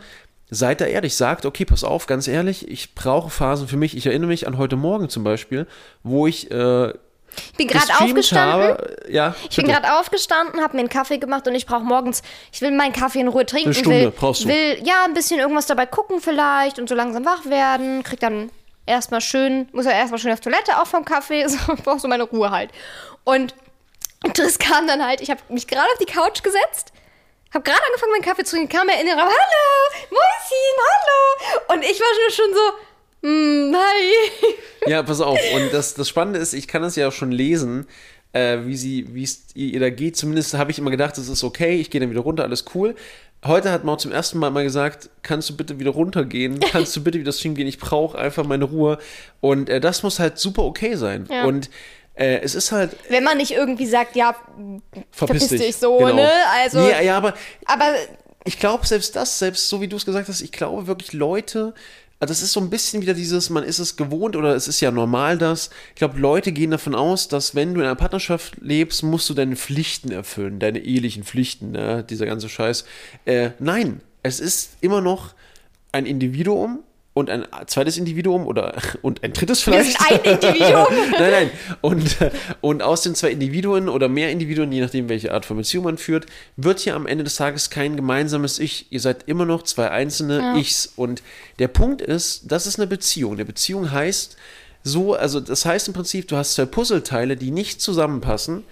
seid da ehrlich, sagt, okay, pass auf, ganz ehrlich, ich brauche Phasen für mich. Ich erinnere mich an heute Morgen zum Beispiel, wo ich äh, Ich bin gerade aufgestanden. habe. Ja, Ich bin gerade aufgestanden, habe mir einen Kaffee gemacht und ich brauche morgens, ich will meinen Kaffee in Ruhe trinken. Eine Stunde will, brauchst du. will ja ein bisschen irgendwas dabei gucken vielleicht und so langsam wach werden. Krieg dann erstmal schön, muss ja erstmal schön auf Toilette auch vom Kaffee, so brauch so meine Ruhe halt. Und das kam dann halt, ich habe mich gerade auf die Couch gesetzt, habe gerade angefangen meinen Kaffee zu trinken, kam mir in den Raum, hallo, Mäuschen, hallo. Und ich war schon, schon so, hm, hi. Ja, pass auf. Und das, das Spannende ist, ich kann das ja auch schon lesen, äh, wie sie, wie es ihr da geht. Zumindest habe ich immer gedacht, das ist okay, ich gehe dann wieder runter, alles cool. Heute hat Maud zum ersten Mal mal gesagt, kannst du bitte wieder runtergehen? Kannst du bitte wieder streamen gehen? Ich brauche einfach meine Ruhe. Und äh, das muss halt super okay sein. Ja. Und äh, es ist halt, Wenn man nicht irgendwie sagt, ja, verpiss, Verpiss dich so, ne? Also- Nee, ja, aber aber ich glaube, selbst das, selbst so wie du es gesagt hast, ich glaube wirklich Leute, also das ist so ein bisschen wieder dieses, man ist es gewohnt oder es ist ja normal, dass, ich glaube, Leute gehen davon aus, dass wenn du in einer Partnerschaft lebst, musst du deine Pflichten erfüllen, deine ehelichen Pflichten, ne? dieser ganze Scheiß. Äh, nein, es ist immer noch ein Individuum und ein zweites Individuum oder und ein drittes wir vielleicht. sind ein Individuum. nein, nein. Und, äh, und aus den zwei Individuen oder mehr Individuen, je nachdem, welche Art von Beziehung man führt, wird hier am Ende des Tages kein gemeinsames Ich. Ihr seid immer noch zwei einzelne Ichs. Und der Punkt ist, das ist eine Beziehung. Eine Beziehung heißt so, also das heißt im Prinzip, du hast zwei Puzzleteile, die nicht zusammenpassen.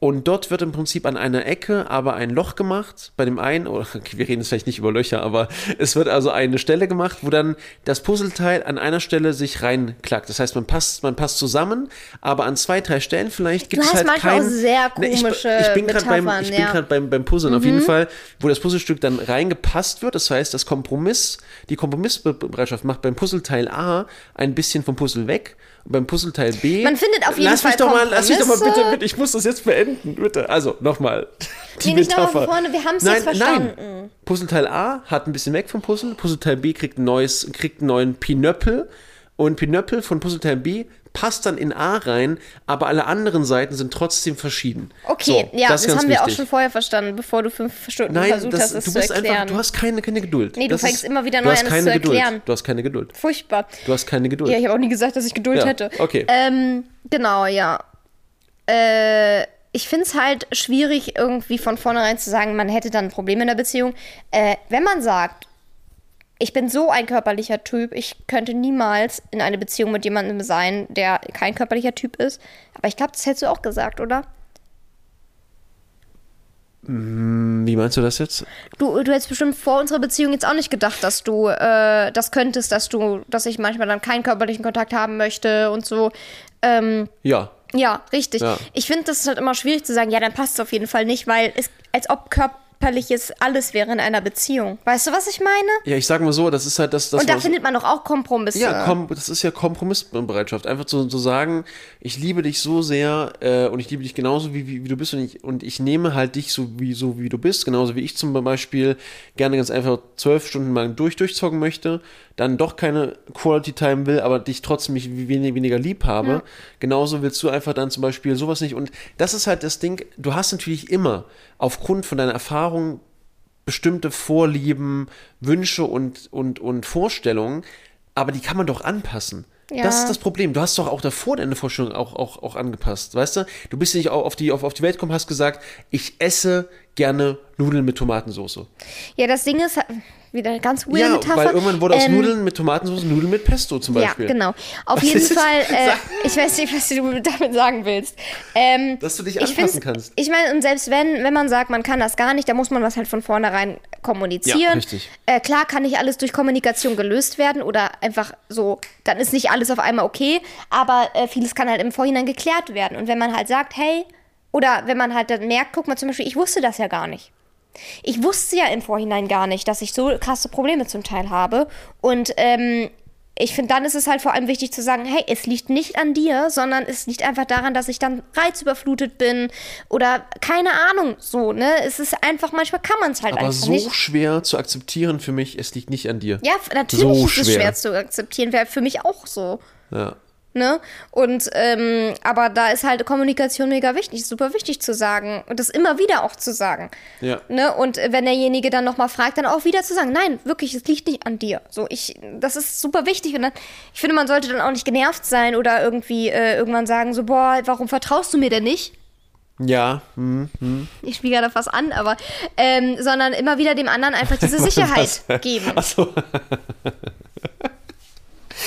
Und dort wird im Prinzip an einer Ecke aber ein Loch gemacht. Bei dem einen, oder okay, wir reden jetzt vielleicht nicht über Löcher, aber es wird also eine Stelle gemacht, wo dann das Puzzleteil an einer Stelle sich reinklackt. Das heißt, man passt, man passt zusammen, aber an zwei, drei Stellen vielleicht gibt es halt manchmal kein. auch sehr Nee, ich, komische ich bin gerade beim, ich bin ja. Mhm. beim, beim Puzzeln auf jeden Fall, wo das Puzzlestück dann reingepasst wird. Das heißt, das Kompromiss, die Kompromissbereitschaft macht beim Puzzleteil A ein bisschen vom Puzzle weg. Beim Puzzleteil B. Man findet auf jeden lass Fall mich doch mal, Lass mich doch mal bitte, bitte, ich muss das jetzt beenden, bitte. Also, nochmal. Die Nee, Metapher. von vorne, wir haben's nein, jetzt verstanden. Nein. Puzzleteil A hat ein bisschen weg vom Puzzle. Puzzleteil B kriegt, ein neues, kriegt einen neuen Pinöppel. Und Pinöppel von Puzzleteil B passt dann in A rein, aber alle anderen Seiten sind trotzdem verschieden. Okay, So, ja, das, ist ganz haben wir auch schon vorher verstanden, bevor du fünf Stunden Nein, versucht das, hast, es du zu bist erklären. einfach, du hast keine, keine Geduld. Nee, du das fängst immer wieder neu an, es keine zu Geduld. erklären. Du hast keine Geduld. Furchtbar. Du hast keine Geduld. Ja, ich habe auch nie gesagt, dass ich Geduld Ja, hätte. okay. Ähm, genau, ja. Äh, ich finde es halt schwierig, irgendwie von vornherein zu sagen, man hätte dann ein Problem in der Beziehung. Äh, wenn man sagt, ich bin so ein körperlicher Typ, ich könnte niemals in eine Beziehung mit jemandem sein, der kein körperlicher Typ ist. Aber ich glaube, das hättest du auch gesagt, oder? Wie meinst du das jetzt? Du, du hättest bestimmt vor unserer Beziehung jetzt auch nicht gedacht, dass du äh, das könntest, dass du, dass ich manchmal dann keinen körperlichen Kontakt haben möchte und so. Ähm, Ja. ja, richtig. Ja. Ich finde, das ist halt immer schwierig zu sagen, ja, dann passt es auf jeden Fall nicht, weil es, als ob körperliches alles wäre in einer Beziehung. Weißt du, was ich meine? Ja, ich sag mal so, das ist halt das, das und da findet man doch auch Kompromisse. Ja, komm, das ist ja Kompromissbereitschaft. Einfach zu, zu sagen, ich liebe dich so sehr äh, und ich liebe dich genauso, wie, wie, wie du bist und ich, und ich nehme halt dich so wie, so wie du bist, genauso wie ich zum Beispiel gerne ganz einfach zwölf Stunden lang durch durchzocken möchte, dann doch keine Quality Time will, aber dich trotzdem nicht wenig, weniger lieb habe. Genauso willst du einfach dann zum Beispiel sowas nicht. Und das ist halt das Ding, du hast natürlich immer aufgrund von deiner Erfahrung bestimmte Vorlieben, Wünsche und, und, und Vorstellungen, aber die kann man doch anpassen. Ja. Das ist das Problem. Du hast doch auch davor deine Vorstellung auch, auch, auch angepasst, weißt du? Du bist nicht auf die, auf, auf die Welt gekommen, hast gesagt, ich esse gerne Nudeln mit Tomatensauce. Ja, das Ding ist wieder eine ganz weird Ja, Metapher. weil irgendwann wurde aus Ähm, Nudeln mit Tomatensauce Nudeln mit Pesto zum Ja, Beispiel. genau. Auf Was jeden Fall, äh, ich weiß nicht, was du damit sagen willst. Ähm, Dass du dich ich anpassen kannst. Ich meine, und selbst wenn, wenn man sagt, man kann das gar nicht, dann muss man das halt von vornherein kommunizieren. Ja, richtig. Äh, klar kann nicht alles durch Kommunikation gelöst werden oder einfach so, dann ist nicht alles auf einmal okay, aber äh, vieles kann halt im Vorhinein geklärt werden. Und wenn man halt sagt, hey, oder wenn man halt dann merkt, guck mal zum Beispiel, ich wusste das ja gar nicht. Ich wusste ja im Vorhinein gar nicht, dass ich so krasse Probleme zum Teil habe. Und ähm, ich finde, dann ist es halt vor allem wichtig zu sagen, hey, es liegt nicht an dir, sondern es liegt einfach daran, dass ich dann reizüberflutet bin oder keine Ahnung, so, ne? Es ist einfach, manchmal kann man es halt Aber einfach so nicht. schwer zu akzeptieren für mich, es liegt nicht an dir. Ja, natürlich So ist es schwer. schwer zu akzeptieren, wäre für mich auch so. Ja. Ne? Und ähm, aber da ist halt Kommunikation mega wichtig, super wichtig zu sagen und das immer wieder auch zu sagen. Ja. Ne? Und wenn derjenige dann nochmal fragt, dann auch wieder zu sagen, nein, wirklich, es liegt nicht an dir. So, ich, das ist super wichtig. Und dann, ich finde, man sollte dann auch nicht genervt sein oder irgendwie äh, irgendwann sagen, so, boah, warum vertraust du mir denn nicht? Ja, hm. Ich spiele gerade was an, aber ähm, sondern immer wieder dem anderen einfach diese Sicherheit geben. Achso.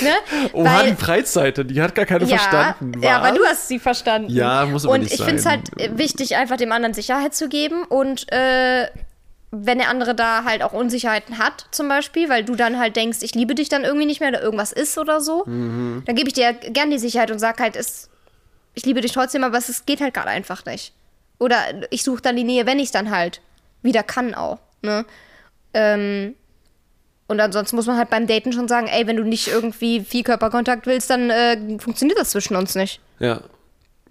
Ne? Oha, Weil- die Preisseite, die hat gar keine ja, verstanden. Ja, aber Was? du hast sie verstanden. Ja, muss aber Und nicht ich finde es halt wichtig, einfach dem anderen Sicherheit zu geben und äh, wenn der andere da halt auch Unsicherheiten hat, zum Beispiel, weil du dann halt denkst, ich liebe dich dann irgendwie nicht mehr oder irgendwas ist oder so, Mhm. dann gebe ich dir gern die Sicherheit und sag halt, es, ich liebe dich trotzdem, aber es geht halt gerade einfach nicht. Oder ich suche dann die Nähe, wenn ich es dann halt wieder kann auch. Ne? Ähm, und ansonsten muss man halt beim Daten schon sagen, ey, wenn du nicht irgendwie viel Körperkontakt willst, dann äh, funktioniert das zwischen uns nicht. Ja.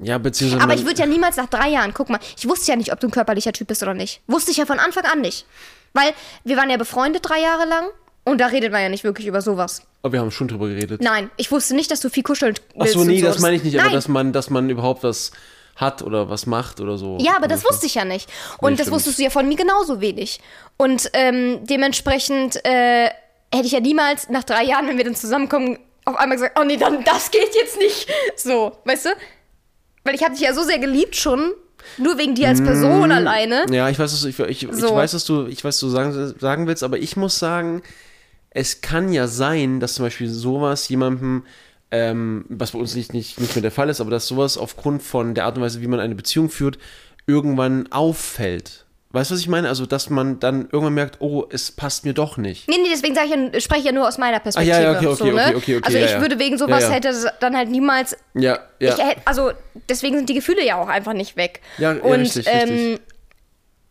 Ja, beziehungsweise. Aber ich würde ja niemals nach drei Jahren, guck mal, ich wusste ja nicht, ob du ein körperlicher Typ bist oder nicht. Wusste ich ja von Anfang an nicht. Weil wir waren ja befreundet drei Jahre lang und da redet man ja nicht wirklich über sowas. Oh, wir haben schon drüber geredet. Nein, ich wusste nicht, dass du viel kuscheln Ach willst. so, nee, das meine ich nicht, aber Nein. dass man, dass man überhaupt was hat oder was macht oder so. Ja, aber das wusste ich ja nicht. Und Nee, das stimmt. wusstest du ja von mir genauso wenig. Und ähm, dementsprechend äh, hätte ich ja niemals nach drei Jahren, wenn wir dann zusammenkommen, auf einmal gesagt, oh nee, dann das geht jetzt nicht. So, weißt du? Weil ich habe dich ja so sehr geliebt schon, nur wegen dir als Person alleine. Ja, ich weiß, was du, ich, ich, ich So. weiß, was du, ich weiß, was du sagen, sagen willst, aber ich muss sagen, es kann ja sein, dass zum Beispiel sowas jemandem, ähm, was bei uns nicht, nicht, nicht mehr der Fall ist, aber dass sowas aufgrund von der Art und Weise, wie man eine Beziehung führt, irgendwann auffällt. Weißt du, was ich meine? Also, dass man dann irgendwann merkt, oh, es passt mir doch nicht. Nee, nee, deswegen sage ich, ja- spreche ich ja nur aus meiner Perspektive. Ah, ja, ja, okay, okay, so, ne? okay, okay, okay, also ja, ich ja. würde wegen sowas Ja, ja. hätte dann halt niemals. Ja, ja. Ich also deswegen sind die Gefühle ja auch einfach nicht weg. Ja, ja, Und richtig, ähm, richtig.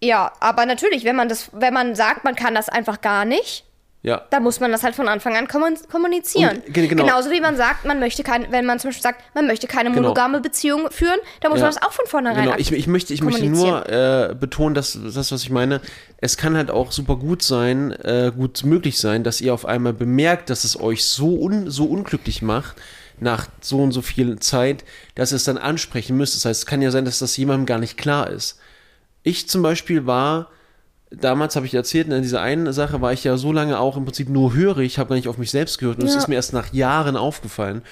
ja, aber natürlich, wenn man das, wenn man sagt, man kann das einfach gar nicht, ja. dann muss man das halt von Anfang an kommun- kommunizieren. Und, ge- genau. Genauso wie man sagt, man möchte keine, wenn man zum Beispiel sagt, man möchte keine monogame Beziehung führen, dann muss Ja. man das auch von vornherein Genau, ich, ich möchte, ich möchte nur äh, betonen, dass das, was ich meine, es kann halt auch super gut sein, äh, gut möglich sein, dass ihr auf einmal bemerkt, dass es euch so, un, so unglücklich macht, nach so und so viel Zeit, dass ihr es dann ansprechen müsst. Das heißt, es kann ja sein, dass das jemandem gar nicht klar ist. Ich zum Beispiel war, damals habe ich erzählt, in dieser einen Sache war ich ja so lange auch im Prinzip nur hörig, habe gar nicht auf mich selbst gehört und es Ja. ist mir erst nach Jahren aufgefallen.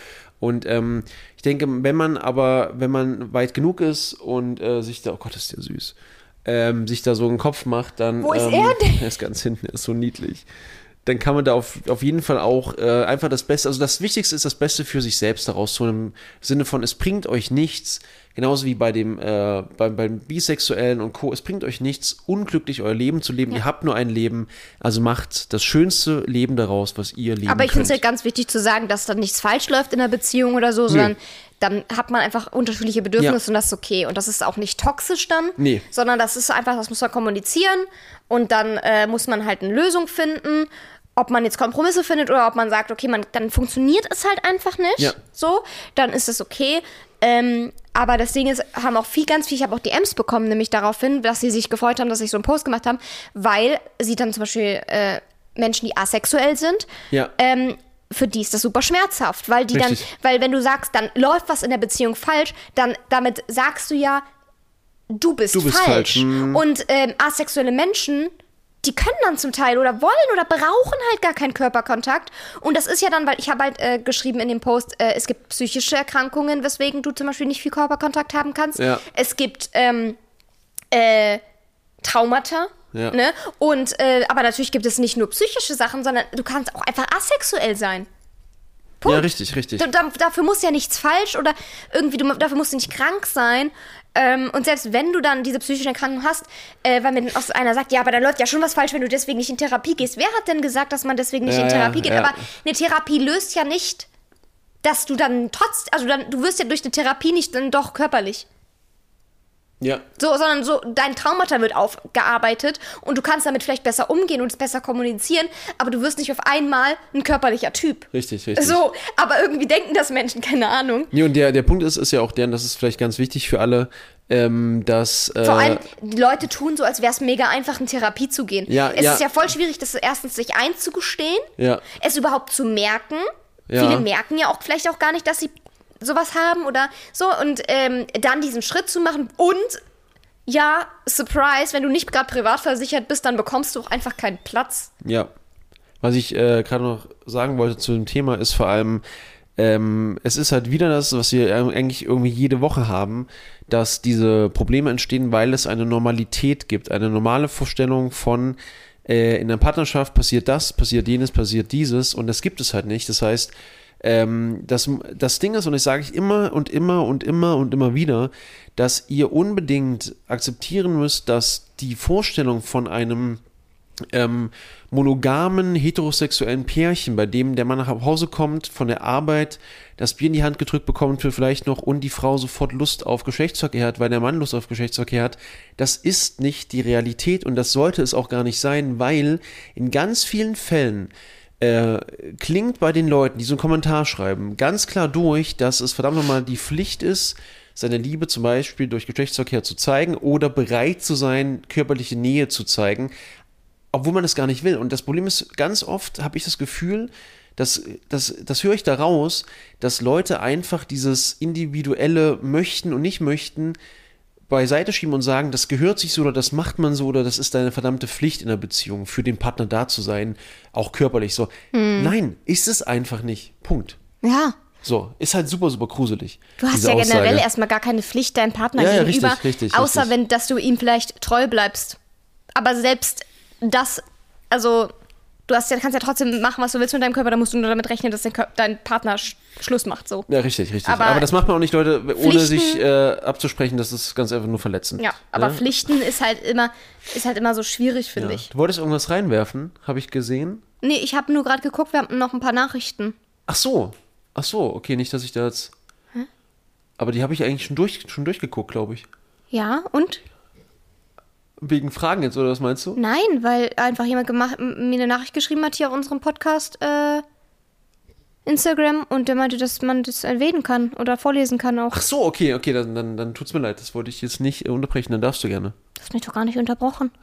Und ähm, ich denke, wenn man aber, wenn man weit genug ist und äh, sich da, oh Gott, ist der süß, ähm, sich da so einen Kopf macht, dann. Wo ist ähm, er denn? Er ist ganz hinten, er ist so niedlich. Dann kann man da auf, auf jeden Fall auch äh, einfach das Beste, also das Wichtigste ist das Beste für sich selbst daraus zu im Sinne von, es bringt euch nichts, genauso wie bei dem, äh, beim, beim Bisexuellen und Co., es bringt euch nichts, unglücklich euer Leben zu leben. Ihr habt nur ein Leben, also macht das schönste Leben daraus, was ihr leben Aber ich finde es könnt. halt ganz wichtig zu sagen, dass dann nichts falsch läuft in der Beziehung oder so, sondern dann hat man einfach unterschiedliche Bedürfnisse Ja. und das ist okay. Und das ist auch nicht toxisch dann, Nee. sondern das ist einfach, das muss man kommunizieren und dann äh, muss man halt eine Lösung finden. Ob man jetzt Kompromisse findet oder ob man sagt, okay, man, dann funktioniert es halt einfach nicht. Ja. So, dann ist es okay. Ähm, aber das Ding ist, haben auch viel, ganz viel, ich habe auch DMs bekommen, nämlich daraufhin, dass sie sich gefreut haben, dass ich so einen Post gemacht habe, weil sie dann zum Beispiel äh, Menschen, die asexuell sind, Ja. ähm, für die ist das super schmerzhaft, weil die Richtig. dann, weil wenn du sagst, dann läuft was in der Beziehung falsch, dann damit sagst du ja, du bist, Du bist falsch. falsch, mhm. Und ähm, asexuelle Menschen, die können dann zum Teil oder wollen oder brauchen halt gar keinen Körperkontakt. Und das ist ja dann, weil ich habe halt äh, geschrieben in dem Post, äh, es gibt psychische Erkrankungen, weswegen du zum Beispiel nicht viel Körperkontakt haben kannst. Ja. Es gibt ähm, äh, Traumata. Ja. Ne? Und äh, aber natürlich gibt es nicht nur psychische Sachen, sondern du kannst auch einfach asexuell sein. Punkt. Ja, richtig, richtig. Da, da, dafür muss ja nichts falsch oder irgendwie, du, dafür musst du nicht krank sein. Ähm, und selbst wenn du dann diese psychische Erkrankung hast, äh, weil mir dann auch einer sagt, ja, aber da läuft ja schon was falsch, wenn du deswegen nicht in Therapie gehst. Wer hat denn gesagt, dass man deswegen nicht Ja, in ja, Therapie geht? ja. Aber eine Therapie löst ja nicht, dass du dann trotz, also dann, du wirst ja durch eine Therapie nicht dann doch körperlich. Ja. So, sondern so, dein Traumata wird aufgearbeitet und du kannst damit vielleicht besser umgehen und es besser kommunizieren, aber du wirst nicht auf einmal ein körperlicher Typ. Richtig, richtig. So, aber irgendwie denken das Menschen, keine Ahnung. Nee, und der, der Punkt ist, ist ja auch der, und das ist vielleicht ganz wichtig für alle, ähm, dass. Äh, Vor allem, die Leute tun so, als wäre es mega einfach, in Therapie zu gehen. Ja, es ja. ist ja voll schwierig, das erstens sich einzugestehen, Ja. es überhaupt zu merken. Ja. Viele merken ja auch vielleicht auch gar nicht, dass sie sowas haben oder so. Und ähm, dann diesen Schritt zu machen und ja, Surprise, wenn du nicht gerade privat versichert bist, dann bekommst du auch einfach keinen Platz. Ja. Was ich äh, gerade noch sagen wollte zu dem Thema ist vor allem, ähm, es ist halt wieder das, was wir eigentlich irgendwie jede Woche haben, dass diese Probleme entstehen, weil es eine Normalität gibt, eine normale Vorstellung von äh, in der Partnerschaft passiert das, passiert jenes, passiert dieses und das gibt es halt nicht. Das heißt, ähm, das, das Ding ist, und das sage ich immer und immer und immer und immer wieder, dass ihr unbedingt akzeptieren müsst, dass die Vorstellung von einem ähm, monogamen, heterosexuellen Pärchen, bei dem der Mann nach Hause kommt, von der Arbeit, das Bier in die Hand gedrückt bekommt für vielleicht noch und die Frau sofort Lust auf Geschlechtsverkehr hat, weil der Mann Lust auf Geschlechtsverkehr hat, das ist nicht die Realität und das sollte es auch gar nicht sein, weil in ganz vielen Fällen äh, klingt bei den Leuten, die so einen Kommentar schreiben, ganz klar durch, dass es verdammt nochmal die Pflicht ist, seine Liebe zum Beispiel durch Geschlechtsverkehr zu zeigen oder bereit zu sein, körperliche Nähe zu zeigen, obwohl man das gar nicht will. Und das Problem ist, ganz oft habe ich das Gefühl, dass, das, das höre ich daraus, dass Leute einfach dieses individuelle möchten und nicht möchten beiseite schieben und sagen, das gehört sich so oder das macht man so oder das ist deine verdammte Pflicht in der Beziehung, für den Partner da zu sein, auch körperlich so. Hm. Nein, ist es einfach nicht. Punkt. Ja. So, ist halt super, super gruselig. Du hast ja generell Aussage. erstmal gar keine Pflicht deinem Partner Ja, ja, gegenüber, richtig, richtig, außer richtig. wenn, dass du ihm vielleicht treu bleibst. Aber selbst das, also du hast kannst ja trotzdem machen, was du willst mit deinem Körper, da musst du nur damit rechnen, dass dein, Kör- dein Partner Sch Schluss macht. So. Ja, richtig, richtig. Aber Aber, das macht man auch nicht, Leute, ohne sich äh, abzusprechen, das ist ganz einfach nur verletzend. Ja, aber ne? Pflichten ist halt immer, ist halt immer so schwierig, finde Ja. ich. Du wolltest irgendwas reinwerfen, habe ich gesehen. Nee, ich habe nur gerade geguckt, wir haben noch ein paar Nachrichten. Ach so. Ach so, okay, nicht, dass ich da jetzt. Aber die habe ich eigentlich schon, durch, schon durchgeguckt, glaube ich. Ja, und? Wegen Fragen jetzt, oder was meinst du? Nein, weil einfach jemand gemacht, mir eine Nachricht geschrieben hat hier auf unserem Podcast äh, Instagram und der meinte, dass man das erwähnen kann oder vorlesen kann auch. Ach so, okay, okay, dann, dann, dann tut's mir leid. Das wollte ich jetzt nicht äh, unterbrechen, dann darfst du gerne. Du hast mich doch gar nicht unterbrochen.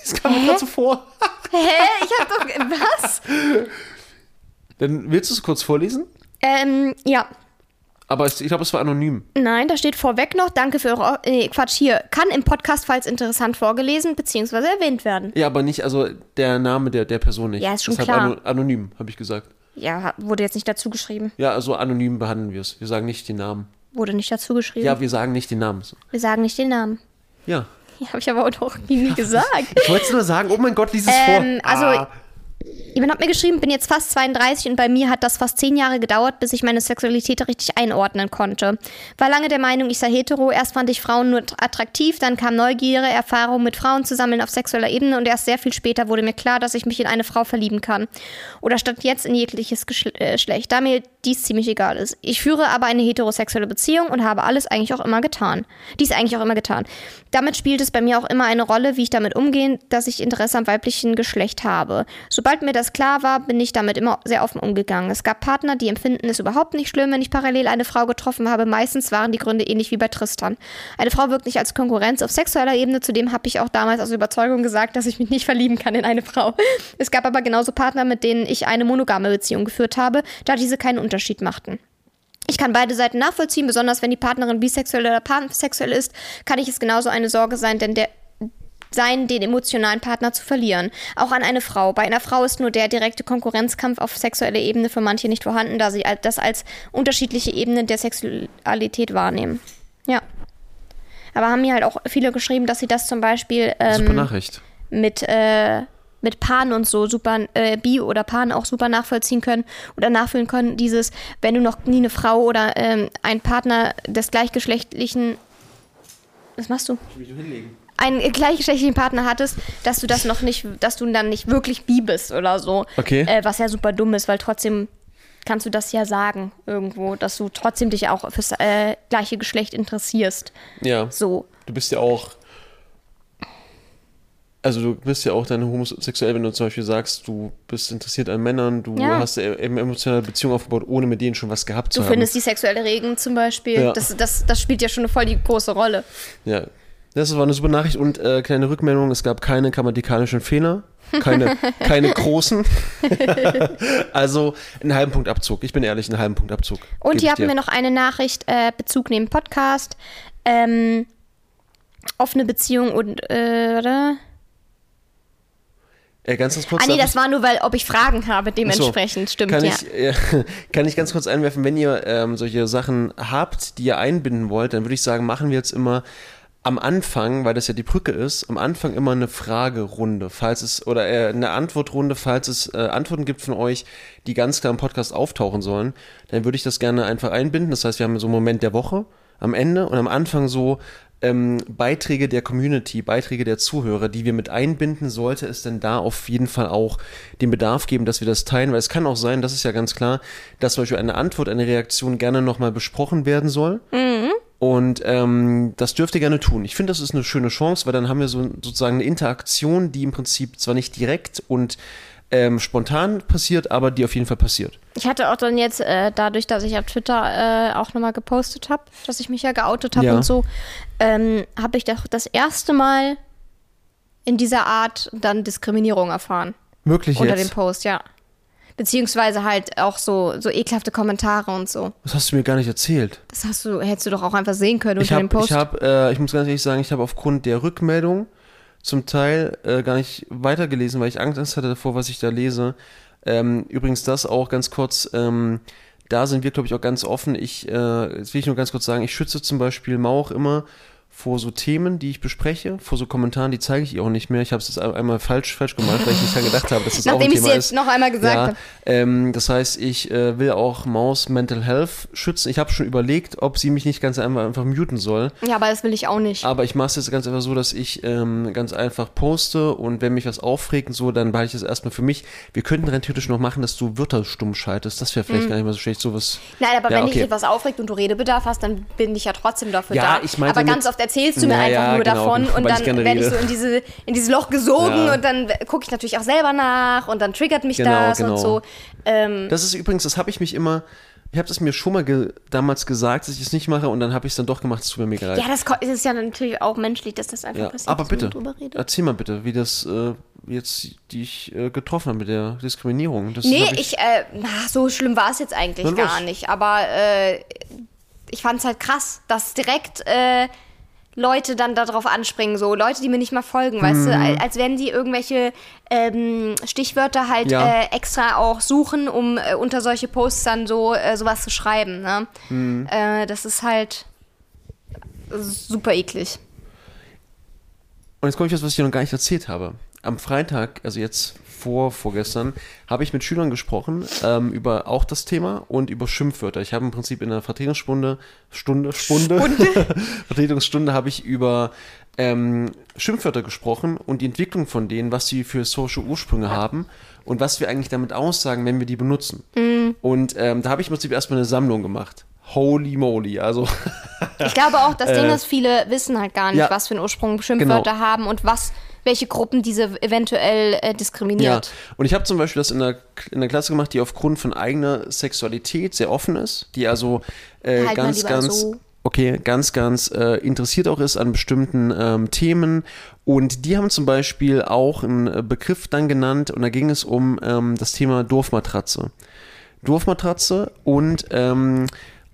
Das kam mir gerade so vor. Hä? Ich hab doch. Was? Dann willst du es kurz vorlesen? Ähm, ja. Aber es, ich glaube, es war anonym. Nein, da steht vorweg noch, danke für eure. Nee, Quatsch, hier. Kann im Podcast, falls interessant, vorgelesen bzw. erwähnt werden. Ja, aber nicht, also der Name der, der Person nicht. Ja, ist schon Deshalb klar. ano- anonym, habe ich gesagt. Ja, wurde jetzt nicht dazu geschrieben. Ja, also anonym behandeln wir es. Wir sagen nicht den Namen. Wurde nicht dazu geschrieben. Ja, wir sagen nicht den Namen. Wir sagen nicht den Namen. Ja. Ja, habe ich aber auch noch nie gesagt. Ich wollte es nur sagen, oh mein Gott, lies es Ähm, vor. also- ah, Jemand hat mir geschrieben, bin jetzt fast 32 und bei mir hat das fast 10 Jahre gedauert, bis ich meine Sexualität richtig einordnen konnte. War lange der Meinung, ich sei hetero. Erst fand ich Frauen nur attraktiv, dann kam Neugierde, Erfahrung mit Frauen zu sammeln auf sexueller Ebene und erst sehr viel später wurde mir klar, dass ich mich in eine Frau verlieben kann. Oder statt jetzt in jegliches äh, Geschlecht, da mir dies ziemlich egal ist. Ich führe aber eine heterosexuelle Beziehung und habe alles eigentlich auch immer getan. Dies eigentlich auch immer getan. Damit spielt es bei mir auch immer eine Rolle, wie ich damit umgehe, dass ich Interesse am weiblichen Geschlecht habe. Sobald mir das klar war, bin ich damit immer sehr offen umgegangen. Es gab Partner, die empfinden es überhaupt nicht schlimm, wenn ich parallel eine Frau getroffen habe. Meistens waren die Gründe ähnlich wie bei Tristan. Eine Frau wirkt nicht als Konkurrenz auf sexueller Ebene, zudem habe ich auch damals aus Überzeugung gesagt, dass ich mich nicht verlieben kann in eine Frau. Es gab aber genauso Partner, mit denen ich eine monogame Beziehung geführt habe, da diese keinen Unterschied machten. Ich kann beide Seiten nachvollziehen, besonders wenn die Partnerin bisexuell oder pansexuell ist, kann ich es genauso eine Sorge sein, denn der sein, den emotionalen Partner zu verlieren. Auch an eine Frau. Bei einer Frau ist nur der direkte Konkurrenzkampf auf sexueller Ebene für manche nicht vorhanden, da sie das als unterschiedliche Ebenen der Sexualität wahrnehmen. Ja. Aber haben mir halt auch viele geschrieben, dass sie das zum Beispiel super ähm, Nachricht. mit, äh, mit Pan und so super, äh, Bi oder Pan auch super nachvollziehen können oder nachfühlen können. Dieses, wenn du noch nie eine Frau oder ähm, einen Partner des gleichgeschlechtlichen. Was machst du? Einen gleichgeschlechtlichen Partner hattest, dass du das noch nicht, dass du dann nicht wirklich bi bist oder so. Okay. Äh, was ja super dumm ist, weil trotzdem kannst du das ja sagen irgendwo, dass du trotzdem dich auch fürs äh, gleiche Geschlecht interessierst. Ja. So. Du bist ja auch. Also du bist ja auch dann homosexuell, wenn du zum Beispiel sagst, du bist interessiert an Männern, du Ja. hast eben emotionale Beziehung aufgebaut, ohne mit denen schon was gehabt zu Du haben. findest die sexuelle Regen zum Beispiel, Ja. das, das, das spielt ja schon voll die große Rolle. Ja. Das war eine super Nachricht und äh, kleine Rückmeldung, es gab keine grammatikalischen Fehler. Keine, keine großen. also einen halben Punkt Abzug. Ich bin ehrlich, einen halben Punkt Abzug. Und hier dir. wir noch eine Nachricht, äh, Bezug neben Podcast. Ähm, offene Beziehung und, äh, oder? Äh, ganz, ganz kurz. Ah, nee, das war nur, weil, ob ich Fragen habe, Ach so. dementsprechend. Stimmt, kann ja. Ich, äh, kann ich ganz kurz einwerfen, wenn ihr ähm, solche Sachen habt, die ihr einbinden wollt, dann würde ich sagen, machen wir jetzt immer am Anfang, weil das ja die Brücke ist, am Anfang immer eine Fragerunde, falls es, oder äh, eine Antwortrunde, falls es äh, Antworten gibt von euch, die ganz klar im Podcast auftauchen sollen, dann würde ich das gerne einfach einbinden. Das heißt, wir haben so einen Moment der Woche am Ende und am Anfang so ähm, Beiträge der Community, Beiträge der Zuhörer, die wir mit einbinden, sollte es denn da auf jeden Fall auch den Bedarf geben, dass wir das teilen, weil es kann auch sein, das ist ja ganz klar, dass zum Beispiel eine Antwort, eine Reaktion gerne nochmal besprochen werden soll. Und ähm, das dürft ihr gerne tun. Ich finde, das ist eine schöne Chance, weil dann haben wir so sozusagen eine Interaktion, die im Prinzip zwar nicht direkt und ähm, spontan passiert, aber die auf jeden Fall passiert. Ich hatte auch dann jetzt, äh, dadurch, dass ich auf Twitter äh, auch nochmal gepostet habe, dass ich mich ja geoutet habe Ja. und so, ähm, habe ich doch das erste Mal in dieser Art dann Diskriminierung erfahren. Wirklich Unter dem jetzt? Post, ja. Beziehungsweise halt auch so, so ekelhafte Kommentare und so. Das hast du mir gar nicht erzählt. Das hast du, hättest du doch auch einfach sehen können Ich unter dem Post. ich habe, äh, ich muss ganz ehrlich sagen, ich habe aufgrund der Rückmeldung zum Teil äh, gar nicht weitergelesen, weil ich Angst hatte davor, was ich da lese. Ähm, übrigens das auch ganz kurz. Ähm, da sind wir, glaube ich, auch ganz offen. Ich, äh, jetzt will ich nur ganz kurz sagen, ich schütze zum Beispiel Mauch immer vor so Themen, die ich bespreche, vor so Kommentaren, die zeige ich ihr auch nicht mehr. Ich habe es jetzt einmal falsch, falsch gemacht, weil ich nicht daran gedacht habe, dass das auch ein Nachdem ich Thema es jetzt ist. noch einmal gesagt Ja, habe. ähm, das heißt, ich äh, will auch Maus Mental Health schützen. Ich habe schon überlegt, ob sie mich nicht ganz einfach, einfach muten soll. Ja, aber das will ich auch nicht. Aber ich mache es jetzt ganz einfach so, dass ich ähm, ganz einfach poste und wenn mich was aufregt und so, dann behalte ich das erstmal für mich. Wir könnten rein theoretisch noch machen, dass du Wörter stumm schaltest. Das wäre vielleicht gar nicht mal so schlecht. Sowas. Mhm. Nein, aber Ja, wenn okay. dich etwas aufregt und du Redebedarf hast, dann bin ich ja trotzdem dafür Ja, da. ich meinte aber ganz oft erzählst du mir Ja, einfach nur genau, davon und ich dann werde ich so in, diese, in dieses Loch gesogen Ja. und dann gucke ich natürlich auch selber nach und dann triggert mich Genau, das genau. und so. Ähm, Das ist übrigens, das habe ich mich immer, ich habe das mir schon mal ge damals gesagt, dass ich es nicht mache und dann habe ich es dann doch gemacht. Es tut mir mega leid. ja, das ist ja natürlich auch menschlich, dass das einfach Ja, passiert. aber bitte, erzähl mal bitte, wie das äh, jetzt, die ich äh, getroffen habe mit der Diskriminierung. Das Nee, hab ich, äh, na, so schlimm war es jetzt eigentlich gar nicht. Aber äh, ich fand es halt krass, dass direkt äh, Leute dann darauf anspringen, so Leute, die mir nicht mal folgen, weißt du, al- als wenn die irgendwelche ähm, Stichwörter halt Mhm. Ja. äh, extra auch suchen, um äh, unter solche Posts dann so äh, sowas zu schreiben. Ne? Mhm. Äh, das ist halt super eklig. Und jetzt komme ich was, was ich noch gar nicht erzählt habe. Am Freitag, also jetzt vor, vorgestern, habe ich mit Schülern gesprochen ähm, über auch das Thema und über Schimpfwörter. Ich habe im Prinzip in der Vertretungsstunde, Stunde, Stunde, Vertretungsstunde habe ich über ähm, Schimpfwörter gesprochen und die Entwicklung von denen, was sie für historische Ursprünge haben und was wir eigentlich damit aussagen, wenn wir die benutzen. Und ähm, da habe ich im Prinzip erstmal eine Sammlung gemacht. Holy moly, also Ich glaube auch, das Ding ist, viele wissen halt gar nicht, Äh, ja. Genau. was für einen Ursprung Schimpfwörter haben und was, welche Gruppen diese eventuell äh, Ja, diskriminiert. und ich habe zum Beispiel das in der, in der Klasse gemacht, die aufgrund von eigener Sexualität sehr offen ist, die also äh, Halt ganz, ganz, so. okay, ganz, ganz äh, interessiert auch ist an bestimmten ähm, Themen. Und die haben zum Beispiel auch einen äh, Begriff dann genannt und da ging es um ähm, das Thema Dorfmatratze. Dorfmatratze und ähm,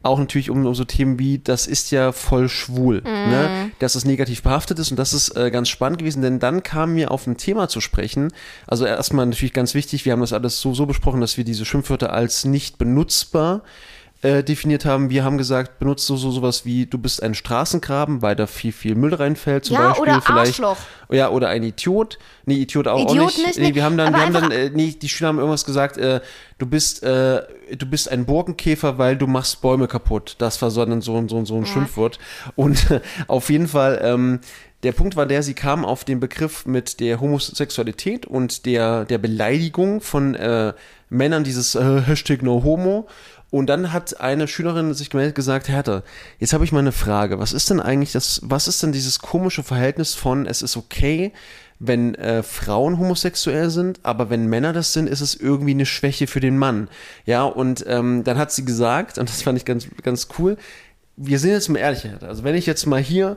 auch natürlich um, um so Themen wie, das ist ja voll schwul, ne? dass es negativ behaftet ist und das ist äh, ganz spannend gewesen, denn dann kamen wir auf ein Thema zu sprechen. Also erstmal natürlich ganz wichtig, wir haben das alles so, so besprochen, dass wir diese Schimpfwörter als nicht benutzbar äh, definiert haben. Wir haben gesagt, benutzt so, so sowas wie, du bist ein Straßengraben, weil da viel, viel Müll reinfällt, zum Ja, Beispiel. oder vielleicht. Arschloch. Ja, oder ein Idiot. Nee, Idiot auch, Idiot auch nicht. nicht, nee, wir haben dann, wir haben dann, äh, nee, die Schüler haben irgendwas gesagt, äh, du bist, äh, du bist ein Borkenkäfer, weil du machst Bäume kaputt. Das war so ein, so, ein- so, ein- so ein Schimpfwort. Und auf jeden Fall, ähm, der Punkt war der, sie kam auf den Begriff mit der Homosexualität und der, der Beleidigung von äh, Männern, dieses äh, Hashtag No Homo. Und dann hat eine Schülerin sich gemeldet gesagt, Hertha, jetzt habe ich mal eine Frage. Was ist denn eigentlich das, was ist denn dieses komische Verhältnis von, es ist okay, wenn äh, Frauen homosexuell sind, aber wenn Männer das sind, ist es irgendwie eine Schwäche für den Mann. Ja, und ähm, dann hat sie gesagt, und das fand ich ganz, ganz cool, wir sind jetzt mal ehrlich, also wenn ich jetzt mal hier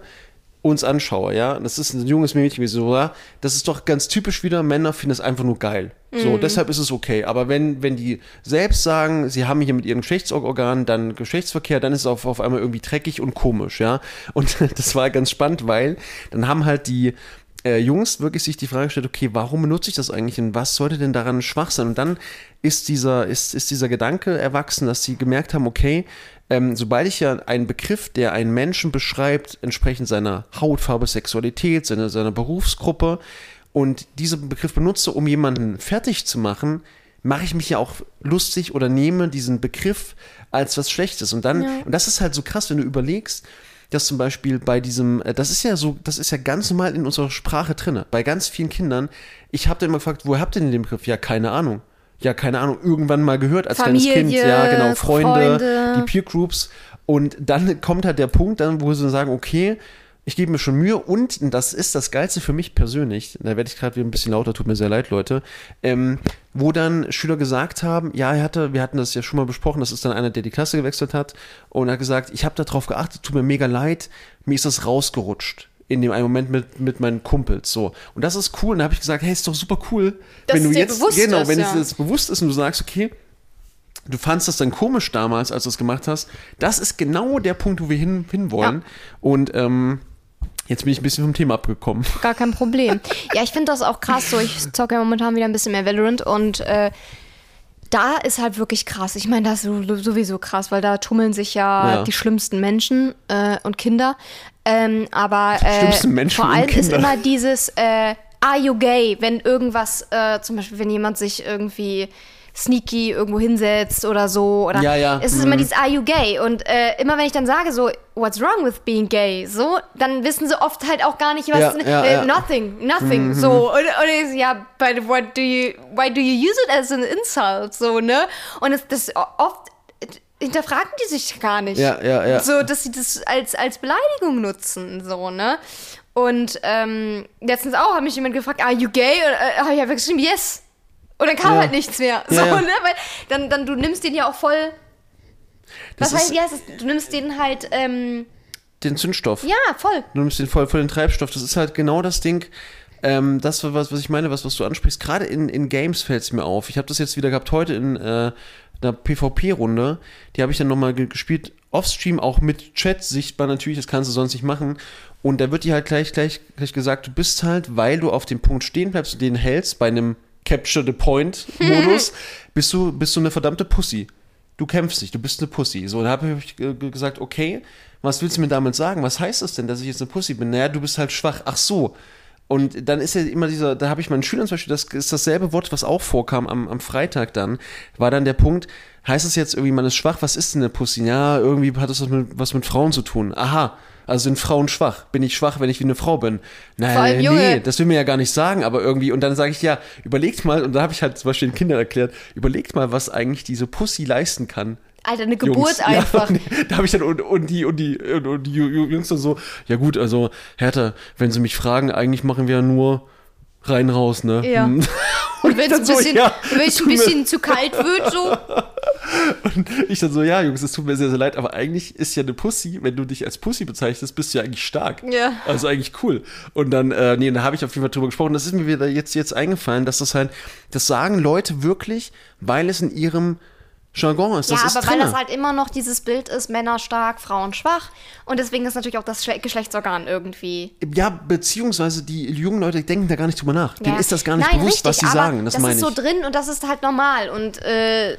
uns anschaue, ja, das ist ein junges Mädchen wie so, ja, das ist doch ganz typisch wieder, Männer finden es einfach nur geil. So, deshalb ist es okay. Aber wenn, wenn die selbst sagen, sie haben hier mit ihren Geschlechtsorganen dann Geschlechtsverkehr, dann ist es auf, auf einmal irgendwie dreckig und komisch, ja. Und das war ganz spannend, weil dann haben halt die äh, Jungs wirklich sich die Frage gestellt, okay, warum benutze ich das eigentlich und was sollte denn daran schwach sein? Und dann ist dieser, ist, ist dieser Gedanke erwachsen, dass sie gemerkt haben, okay, ähm, sobald ich ja einen Begriff, der einen Menschen beschreibt, entsprechend seiner Hautfarbe, Sexualität, seiner, seiner Berufsgruppe und diesen Begriff benutze, um jemanden fertig zu machen, mache ich mich ja auch lustig oder nehme diesen Begriff als was Schlechtes. Und dann, und das ist halt so krass, wenn du überlegst, dass zum Beispiel bei diesem, äh, das ist ja so, das ist ja ganz normal in unserer Sprache drinne. Bei ganz vielen Kindern, ich habe dann immer gefragt, wo habt ihr denn den Begriff? Ja, keine Ahnung. Ja, keine Ahnung, irgendwann mal gehört als kleines Kind. Familie, Ja, genau, Freunde, Freunde. die Peer Groups. Und dann kommt halt der Punkt, dann, wo sie sagen, okay, ich gebe mir schon Mühe und das ist das Geilste für mich persönlich, da werde ich gerade wieder ein bisschen lauter, tut mir sehr leid, Leute, ähm, wo dann Schüler gesagt haben, ja, er hatte, wir hatten das ja schon mal besprochen, das ist dann einer, der die Klasse gewechselt hat und er hat gesagt, ich habe darauf geachtet, tut mir mega leid, mir ist das rausgerutscht. In dem einen Moment mit, mit meinen Kumpels. So. Und das ist cool. Und da habe ich gesagt, hey, ist doch super cool, Dass wenn du jetzt. genau, ist, wenn ja. es jetzt bewusst ist und du sagst, okay, du fandst das dann komisch damals, als du es gemacht hast. Das ist genau der Punkt, wo wir hin, hinwollen. Und ähm, jetzt bin ich ein bisschen vom Thema abgekommen. Gar kein Problem. ja, ich finde das auch krass so. Ich zocke ja momentan wieder ein bisschen mehr Valorant und äh, da ist halt wirklich krass. Ich meine, das ist sowieso krass, weil da tummeln sich ja, Ja. die schlimmsten Menschen äh, und Kinder. Ähm, aber äh, vor allem ist immer dieses äh, Are you gay? Wenn irgendwas, äh, zum Beispiel, wenn jemand sich irgendwie sneaky irgendwo hinsetzt oder so. Oder Ja, ja, Es ist mhm. immer dieses Are you gay? Und äh, immer wenn ich dann sage so, what's wrong with being gay? So, dann wissen sie oft halt auch gar nicht, was Ja, ja, äh, ja. Mhm. nothing, nothing. So. Und, und ich ja, but what do you, why do you use it as an insult? So, ne? Und das, das oft hinterfragen die sich gar nicht. Ja, ja, ja. So, dass sie das als, als Beleidigung nutzen, so, ne? Und ähm, letztens auch hat mich jemand gefragt, are you gay? Und äh, habe ich einfach geschrieben, yes. Und dann kam Ja. halt nichts mehr. So, Ja, ne? Weil dann, dann, du nimmst den ja auch voll. Das Was heißt, wie heißt es? Du nimmst den halt, ähm, den Zündstoff. ja, voll. Du nimmst den voll, voll den Treibstoff. Das ist halt genau das Ding. Ähm, das, was, was ich meine, was, was du ansprichst, gerade in, in Games fällt es mir auf. Ich habe das jetzt wieder gehabt heute in äh, einer PvP-Runde. Die habe ich dann nochmal ge gespielt, offstream, auch mit Chat sichtbar natürlich, das kannst du sonst nicht machen. Und da wird dir halt gleich, gleich, gleich gesagt, du bist halt, weil du auf dem Punkt stehen bleibst und den hältst, bei einem Capture the Point-Modus, bist du, bist du eine verdammte Pussy. Du kämpfst nicht, du bist eine Pussy. So, da habe ich äh, gesagt, okay, was willst du mir damit sagen? Was heißt das denn, dass ich jetzt eine Pussy bin? Naja, du bist halt schwach. Ach so. Und dann ist ja immer dieser, da habe ich meinen Schülern zum Beispiel, das ist dasselbe Wort, was auch vorkam am, am Freitag dann, war dann der Punkt, heißt es jetzt irgendwie, man ist schwach, was ist denn eine Pussy? Ja, irgendwie hat das was mit, was mit Frauen zu tun. Aha, also sind Frauen schwach? Bin ich schwach, wenn ich wie eine Frau bin? Junge. nee, das will mir ja gar nicht sagen, aber irgendwie, und dann sage ich, ja, überlegt mal, und da habe ich halt zum Beispiel den Kindern erklärt, überlegt mal, was eigentlich diese Pussy leisten kann. Alter, eine Geburt Jungs. einfach. Ja, da habe ich dann und, und die und die und, und die Ju- Ju- Jungs dann so, ja gut, also Hertha, wenn sie mich fragen, eigentlich machen wir ja nur rein raus, ne? Ja. Hm. Und wenn es ein so, bisschen, ja, ein bisschen zu kalt wird, so. Und ich dann so, ja, Jungs, es tut mir sehr, sehr leid, aber eigentlich ist ja eine Pussy, wenn du dich als Pussy bezeichnest, bist du ja eigentlich stark. Ja. Also eigentlich cool. Und dann, äh, nee, da habe ich auf jeden Fall drüber gesprochen. Das ist mir wieder jetzt, jetzt eingefallen, dass das halt, das sagen Leute wirklich, weil es in ihrem Jargon ist. Das ja, ist aber weil drinne. das halt immer noch dieses Bild ist, Männer stark, Frauen schwach. Und deswegen ist natürlich auch das Schle- Geschlechtsorgan irgendwie. Ja, beziehungsweise die jungen Leute denken da gar nicht drüber nach. Denen ja. ist das gar nicht Nein, bewusst, richtig, was sie sagen. Das, das meine ist ich. so drin und das ist halt normal. Und äh,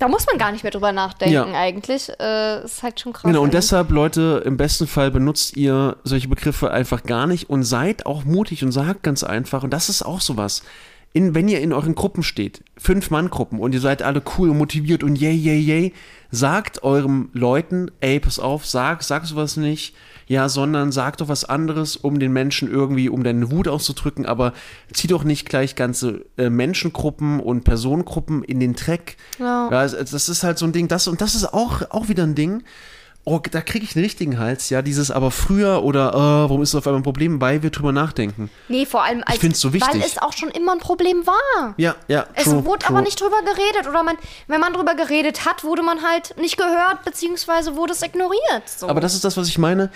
da muss man gar nicht mehr drüber nachdenken Ja. eigentlich. Äh, ist halt schon krass. Genau, und deshalb, Leute, im besten Fall benutzt ihr solche Begriffe einfach gar nicht und seid auch mutig und sagt ganz einfach, und das ist auch sowas, in, wenn ihr in euren Gruppen steht, Fünf-Mann-Gruppen und ihr seid alle cool und motiviert und yay, yay, yay, sagt eurem Leuten, ey, pass auf, sag, sag sowas nicht, ja, sondern sag doch was anderes, um den Menschen irgendwie, um deine Wut auszudrücken, aber zieh doch nicht gleich ganze äh, Menschengruppen und Personengruppen in den Dreck. Ja. Ja, es- das ist halt so ein Ding, das und das ist auch, auch wieder ein Ding. Oh, da kriege ich einen richtigen Hals, ja, dieses aber früher oder äh, warum ist das auf einmal ein Problem, weil wir drüber nachdenken. Nee, vor allem als, find's so wichtig. weil es auch schon immer ein Problem war. Ja, ja. Es true, wurde true. aber nicht drüber geredet oder man, wenn man drüber geredet hat, wurde man halt nicht gehört, beziehungsweise wurde es ignoriert. So. Aber das ist das, was ich meine.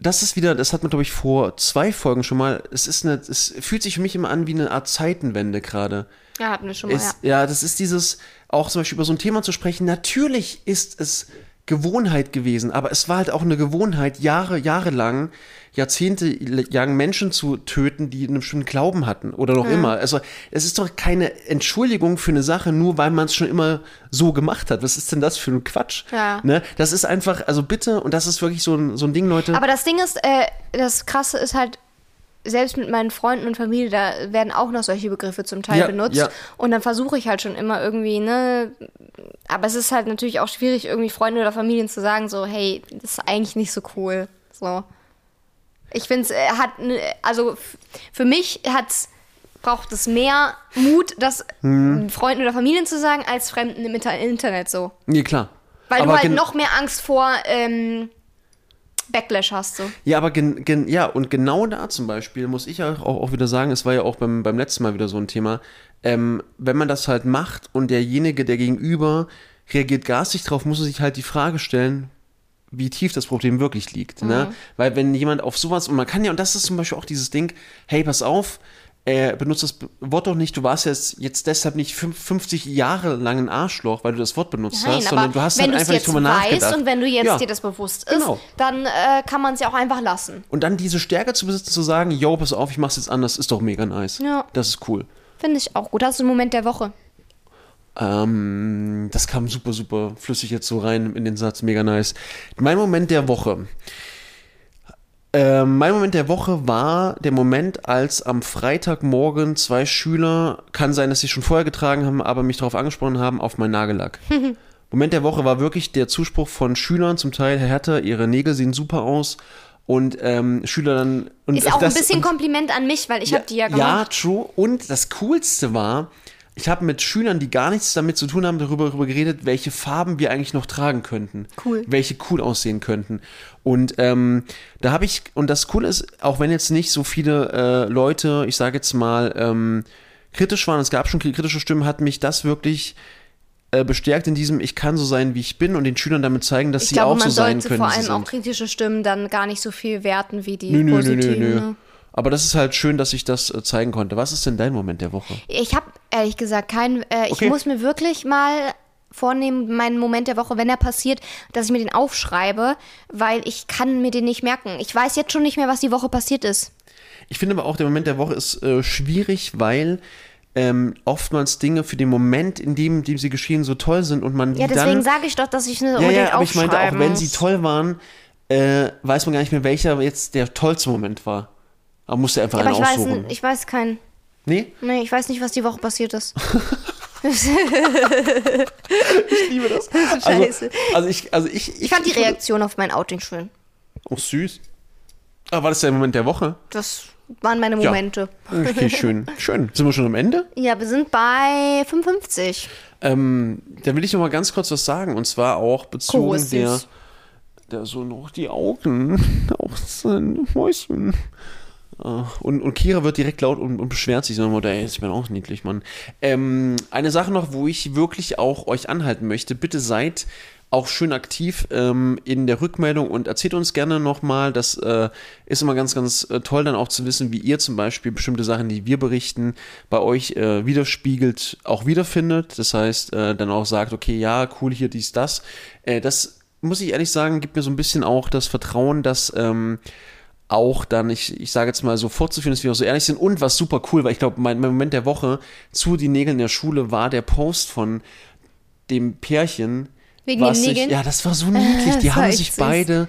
Das ist wieder, das hat man, glaube ich, vor zwei Folgen schon mal. Es ist eine, es fühlt sich für mich immer an wie eine Art Zeitenwende gerade. ja, hatten wir schon mal, Ist, ja. ja, das ist dieses, auch zum Beispiel über so ein Thema zu sprechen. Natürlich ist es Gewohnheit gewesen, aber es war halt auch eine Gewohnheit, Jahre, jahrelang, Jahrzehnte lang Menschen zu töten, die einen bestimmten Glauben hatten oder noch immer. Also es ist doch keine Entschuldigung für eine Sache, nur weil man es schon immer so gemacht hat. Was ist denn das für ein Quatsch? Ja. Ne? Das ist einfach, also bitte, und das ist wirklich so ein, so ein Ding, Leute. Aber das Ding ist, äh, das Krasse ist halt, selbst mit meinen Freunden und Familie, da werden auch noch solche Begriffe zum Teil Ja, benutzt. ja. Und dann versuche ich halt schon immer irgendwie, ne. Aber es ist halt natürlich auch schwierig, irgendwie Freunden oder Familien zu sagen, so, hey, das ist eigentlich nicht so cool. So. Ich finde es äh, hat, also für mich hat's, braucht es mehr Mut, das Hm. Freunden oder Familien zu sagen, als Fremden im Inter Internet so. nee, klar. Weil Aber du halt noch mehr Angst vor ähm, Backlash hast. So. Ja, aber gen, gen, ja, und genau da zum Beispiel muss ich auch, auch, wieder sagen, es war ja auch beim, beim letzten Mal wieder so ein Thema, ähm, wenn man das halt macht und derjenige, der gegenüber reagiert garstig drauf, muss man sich halt die Frage stellen, wie tief das Problem wirklich liegt. Ne? Weil wenn jemand auf sowas, und man kann ja, und das ist zum Beispiel auch dieses Ding, hey, pass auf, äh, benutzt das Wort doch nicht, du warst jetzt, jetzt deshalb nicht fünf- 50 Jahre lang ein Arschloch, weil du das Wort benutzt Nein, hast, sondern du hast wenn halt du es einfach nicht drüber nachgedacht. und wenn du jetzt Ja. dir das bewusst ist, Genau. dann äh, kann man es ja auch einfach lassen. Und dann diese Stärke zu besitzen, zu sagen, yo, pass auf, ich mach's jetzt anders, ist doch mega nice. Ja. Das ist cool. Finde ich auch gut. Das ist ein Moment der Woche. Ähm, das kam super, super flüssig jetzt so rein in den Satz, mega nice. Mein Moment der Woche. Ähm, mein Moment der Woche war der Moment, als am Freitagmorgen zwei Schüler, kann sein, dass sie schon vorher getragen haben, aber mich darauf angesprochen haben, auf meinen Nagellack. Moment der Woche war wirklich der Zuspruch von Schülern, zum Teil, Herr Herter, Ihre Nägel sehen super aus. Und ähm, Schüler dann. Und Ist auch das, ein bisschen Kompliment an mich, weil ich habe die ja ja, gemacht. true. Und das Coolste war, ich habe mit Schülern, die gar nichts damit zu tun haben, darüber, darüber geredet, welche Farben wir eigentlich noch tragen könnten. Cool. Welche cool aussehen könnten. Und ähm, da habe ich, und das Coole ist, auch wenn jetzt nicht so viele äh, Leute, ich sage jetzt mal, ähm, kritisch waren, es gab schon kritische Stimmen, hat mich das wirklich äh, bestärkt in diesem, ich kann so sein, wie ich bin und den Schülern damit zeigen, dass Ich sie glaube, auch man so sein sollte können. vor wie sie allem auch kritische Stimmen dann gar nicht so viel werten wie die Nö, nö, nö, positiven. nö, nö. Aber das ist halt schön, dass ich das äh, zeigen konnte. Was ist denn dein Moment der Woche? Ich habe ehrlich gesagt keinen. Äh, ich Okay. muss mir wirklich mal vornehmen, meinen Moment der Woche, wenn er passiert, dass ich mir den aufschreibe, weil ich kann mir den nicht merken. Ich weiß jetzt schon nicht mehr, was die Woche passiert ist. Ich finde aber auch, der Moment der Woche ist äh, schwierig, weil ähm, oftmals Dinge für den Moment, in dem, dem sie geschehen, so toll sind und man die Ja, deswegen sage ich doch, dass ich eine Ja, unbedingt ja, aber ich meinte auch, wenn sie toll waren, äh, weiß man gar nicht mehr, welcher jetzt der tollste Moment war. Aber musste einfach Ja, aber einen ich weiß, aussuchen. n- ich weiß keinen. nee? Nee, ich weiß nicht, was die Woche passiert ist. Ich liebe das. Also, Scheiße. also ich, also ich, Ich fand die Reaktion auf mein Outing schön. Oh, süß. Aber war das der Moment der Woche? Das waren meine Ja. Momente. Okay, schön. Schön. Sind wir schon am Ende? Ja, wir sind bei 55. Ähm, da will ich noch mal ganz kurz was sagen. Und zwar auch bezogen Oh, der, der so noch die Augen auf sein Mäuschen. Ah, Und, und Kira wird direkt laut und, und beschwert sich so immer, ey, ich bin auch niedlich, Mann. Ähm, eine Sache noch, wo ich wirklich auch euch anhalten möchte, bitte seid auch schön aktiv ähm, in der Rückmeldung und erzählt uns gerne nochmal, das äh, ist immer ganz, ganz äh, toll dann auch zu wissen, wie ihr zum Beispiel bestimmte Sachen, die wir berichten, bei euch äh, widerspiegelt, auch wiederfindet. Das heißt, äh, dann auch sagt, okay, ja, cool, hier dies, das. Äh, das muss ich ehrlich sagen, gibt mir so ein bisschen auch das Vertrauen, dass ähm, auch dann, ich, ich sage jetzt mal so fortzuführen, dass wir auch so ehrlich sind. Und was super cool war, ich glaube, mein, mein Moment der Woche zu die Nägel in der Schule war der Post von dem Pärchen. Wegen was den Nägeln? Ja, das war so niedlich. Die haben sich beide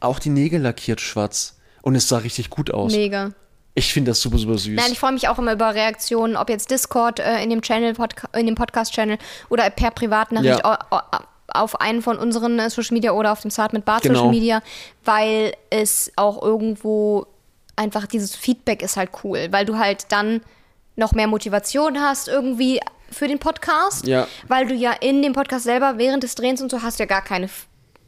auch die Nägel lackiert schwarz. Und es sah richtig gut aus. Mega. Ich finde das super, super süß. Nein, ich freue mich auch immer über Reaktionen, ob jetzt Discord äh, in dem Channel, Podca in dem Podcast-Channel oder per Privatnachricht Ja. Au- au- auf einen von unseren äh, Social Media oder auf dem Start mit Bart Genau. Social Media, weil es auch irgendwo einfach dieses Feedback ist halt cool, weil du halt dann noch mehr Motivation hast irgendwie für den Podcast, Ja. weil du ja in dem Podcast selber während des Drehens und so hast ja gar keine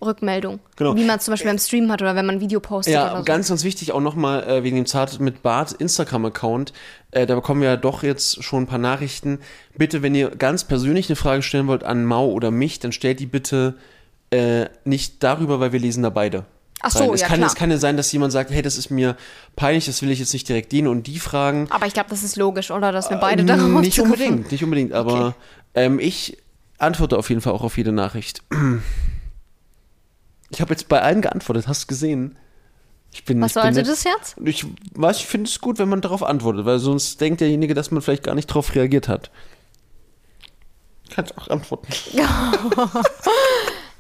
Rückmeldung, Genau. wie man zum Beispiel beim Stream hat oder wenn man ein Video postet Ja, oder so. ganz, ganz wichtig auch nochmal äh, wegen dem Zart mit Bart Instagram-Account. Äh, da bekommen wir ja doch jetzt schon ein paar Nachrichten. Bitte, wenn ihr ganz persönlich eine Frage stellen wollt an Mau oder mich, dann stellt die bitte äh, nicht darüber, weil wir lesen da beide. Ach so, es ja, kann, klar. Es kann ja sein, dass jemand sagt, hey, das ist mir peinlich, das will ich jetzt nicht direkt den und die fragen. Aber ich glaube, das ist logisch, oder? Dass wir beide Ähm, darauf Nicht unbedingt, nicht unbedingt, aber ähm, ich antworte auf jeden Fall auch auf jede Nachricht. Ich habe jetzt bei allen geantwortet, hast du gesehen? Ich bin, Was ich sollte das jetzt? Ich weiß, ich finde es gut, wenn man darauf antwortet, weil sonst denkt derjenige, dass man vielleicht gar nicht darauf reagiert hat. Kannst auch antworten.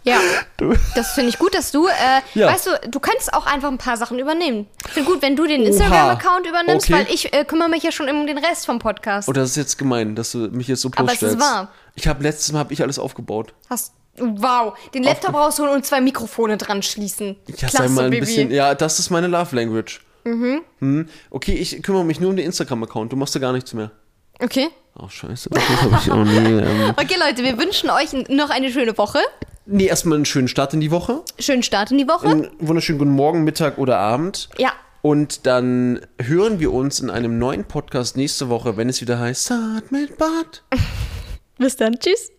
Ja, Du. das finde ich gut, dass du, äh, Ja. weißt du, du kannst auch einfach ein paar Sachen übernehmen. Ich finde gut, wenn du den Instagram-Account übernimmst, Okay. weil ich äh, kümmere mich ja schon um den Rest vom Podcast. Oh, das ist jetzt gemein, dass du mich jetzt so Aber es ist bloßstellst. wahr. Ich habe letztes Mal hab ich alles aufgebaut. Hast, wow, den Laptop rausholen und zwei Mikrofone dran schließen. Hasse Klasse, einmal ein Baby. bisschen. Ja, das ist meine Love Language. Mhm. Okay, ich kümmere mich nur um den Instagram-Account. Du machst da gar nichts mehr. Okay. Oh, scheiße. Ich auch nie. Ähm. Okay, Leute, wir wünschen euch noch eine schöne Woche. Nee, erstmal einen schönen Start in die Woche. Schönen Start in die Woche. Einen wunderschönen guten Morgen, Mittag oder Abend. Ja. Und dann hören wir uns in einem neuen Podcast nächste Woche, wenn es wieder heißt Start mit Bart. Bis dann. Tschüss.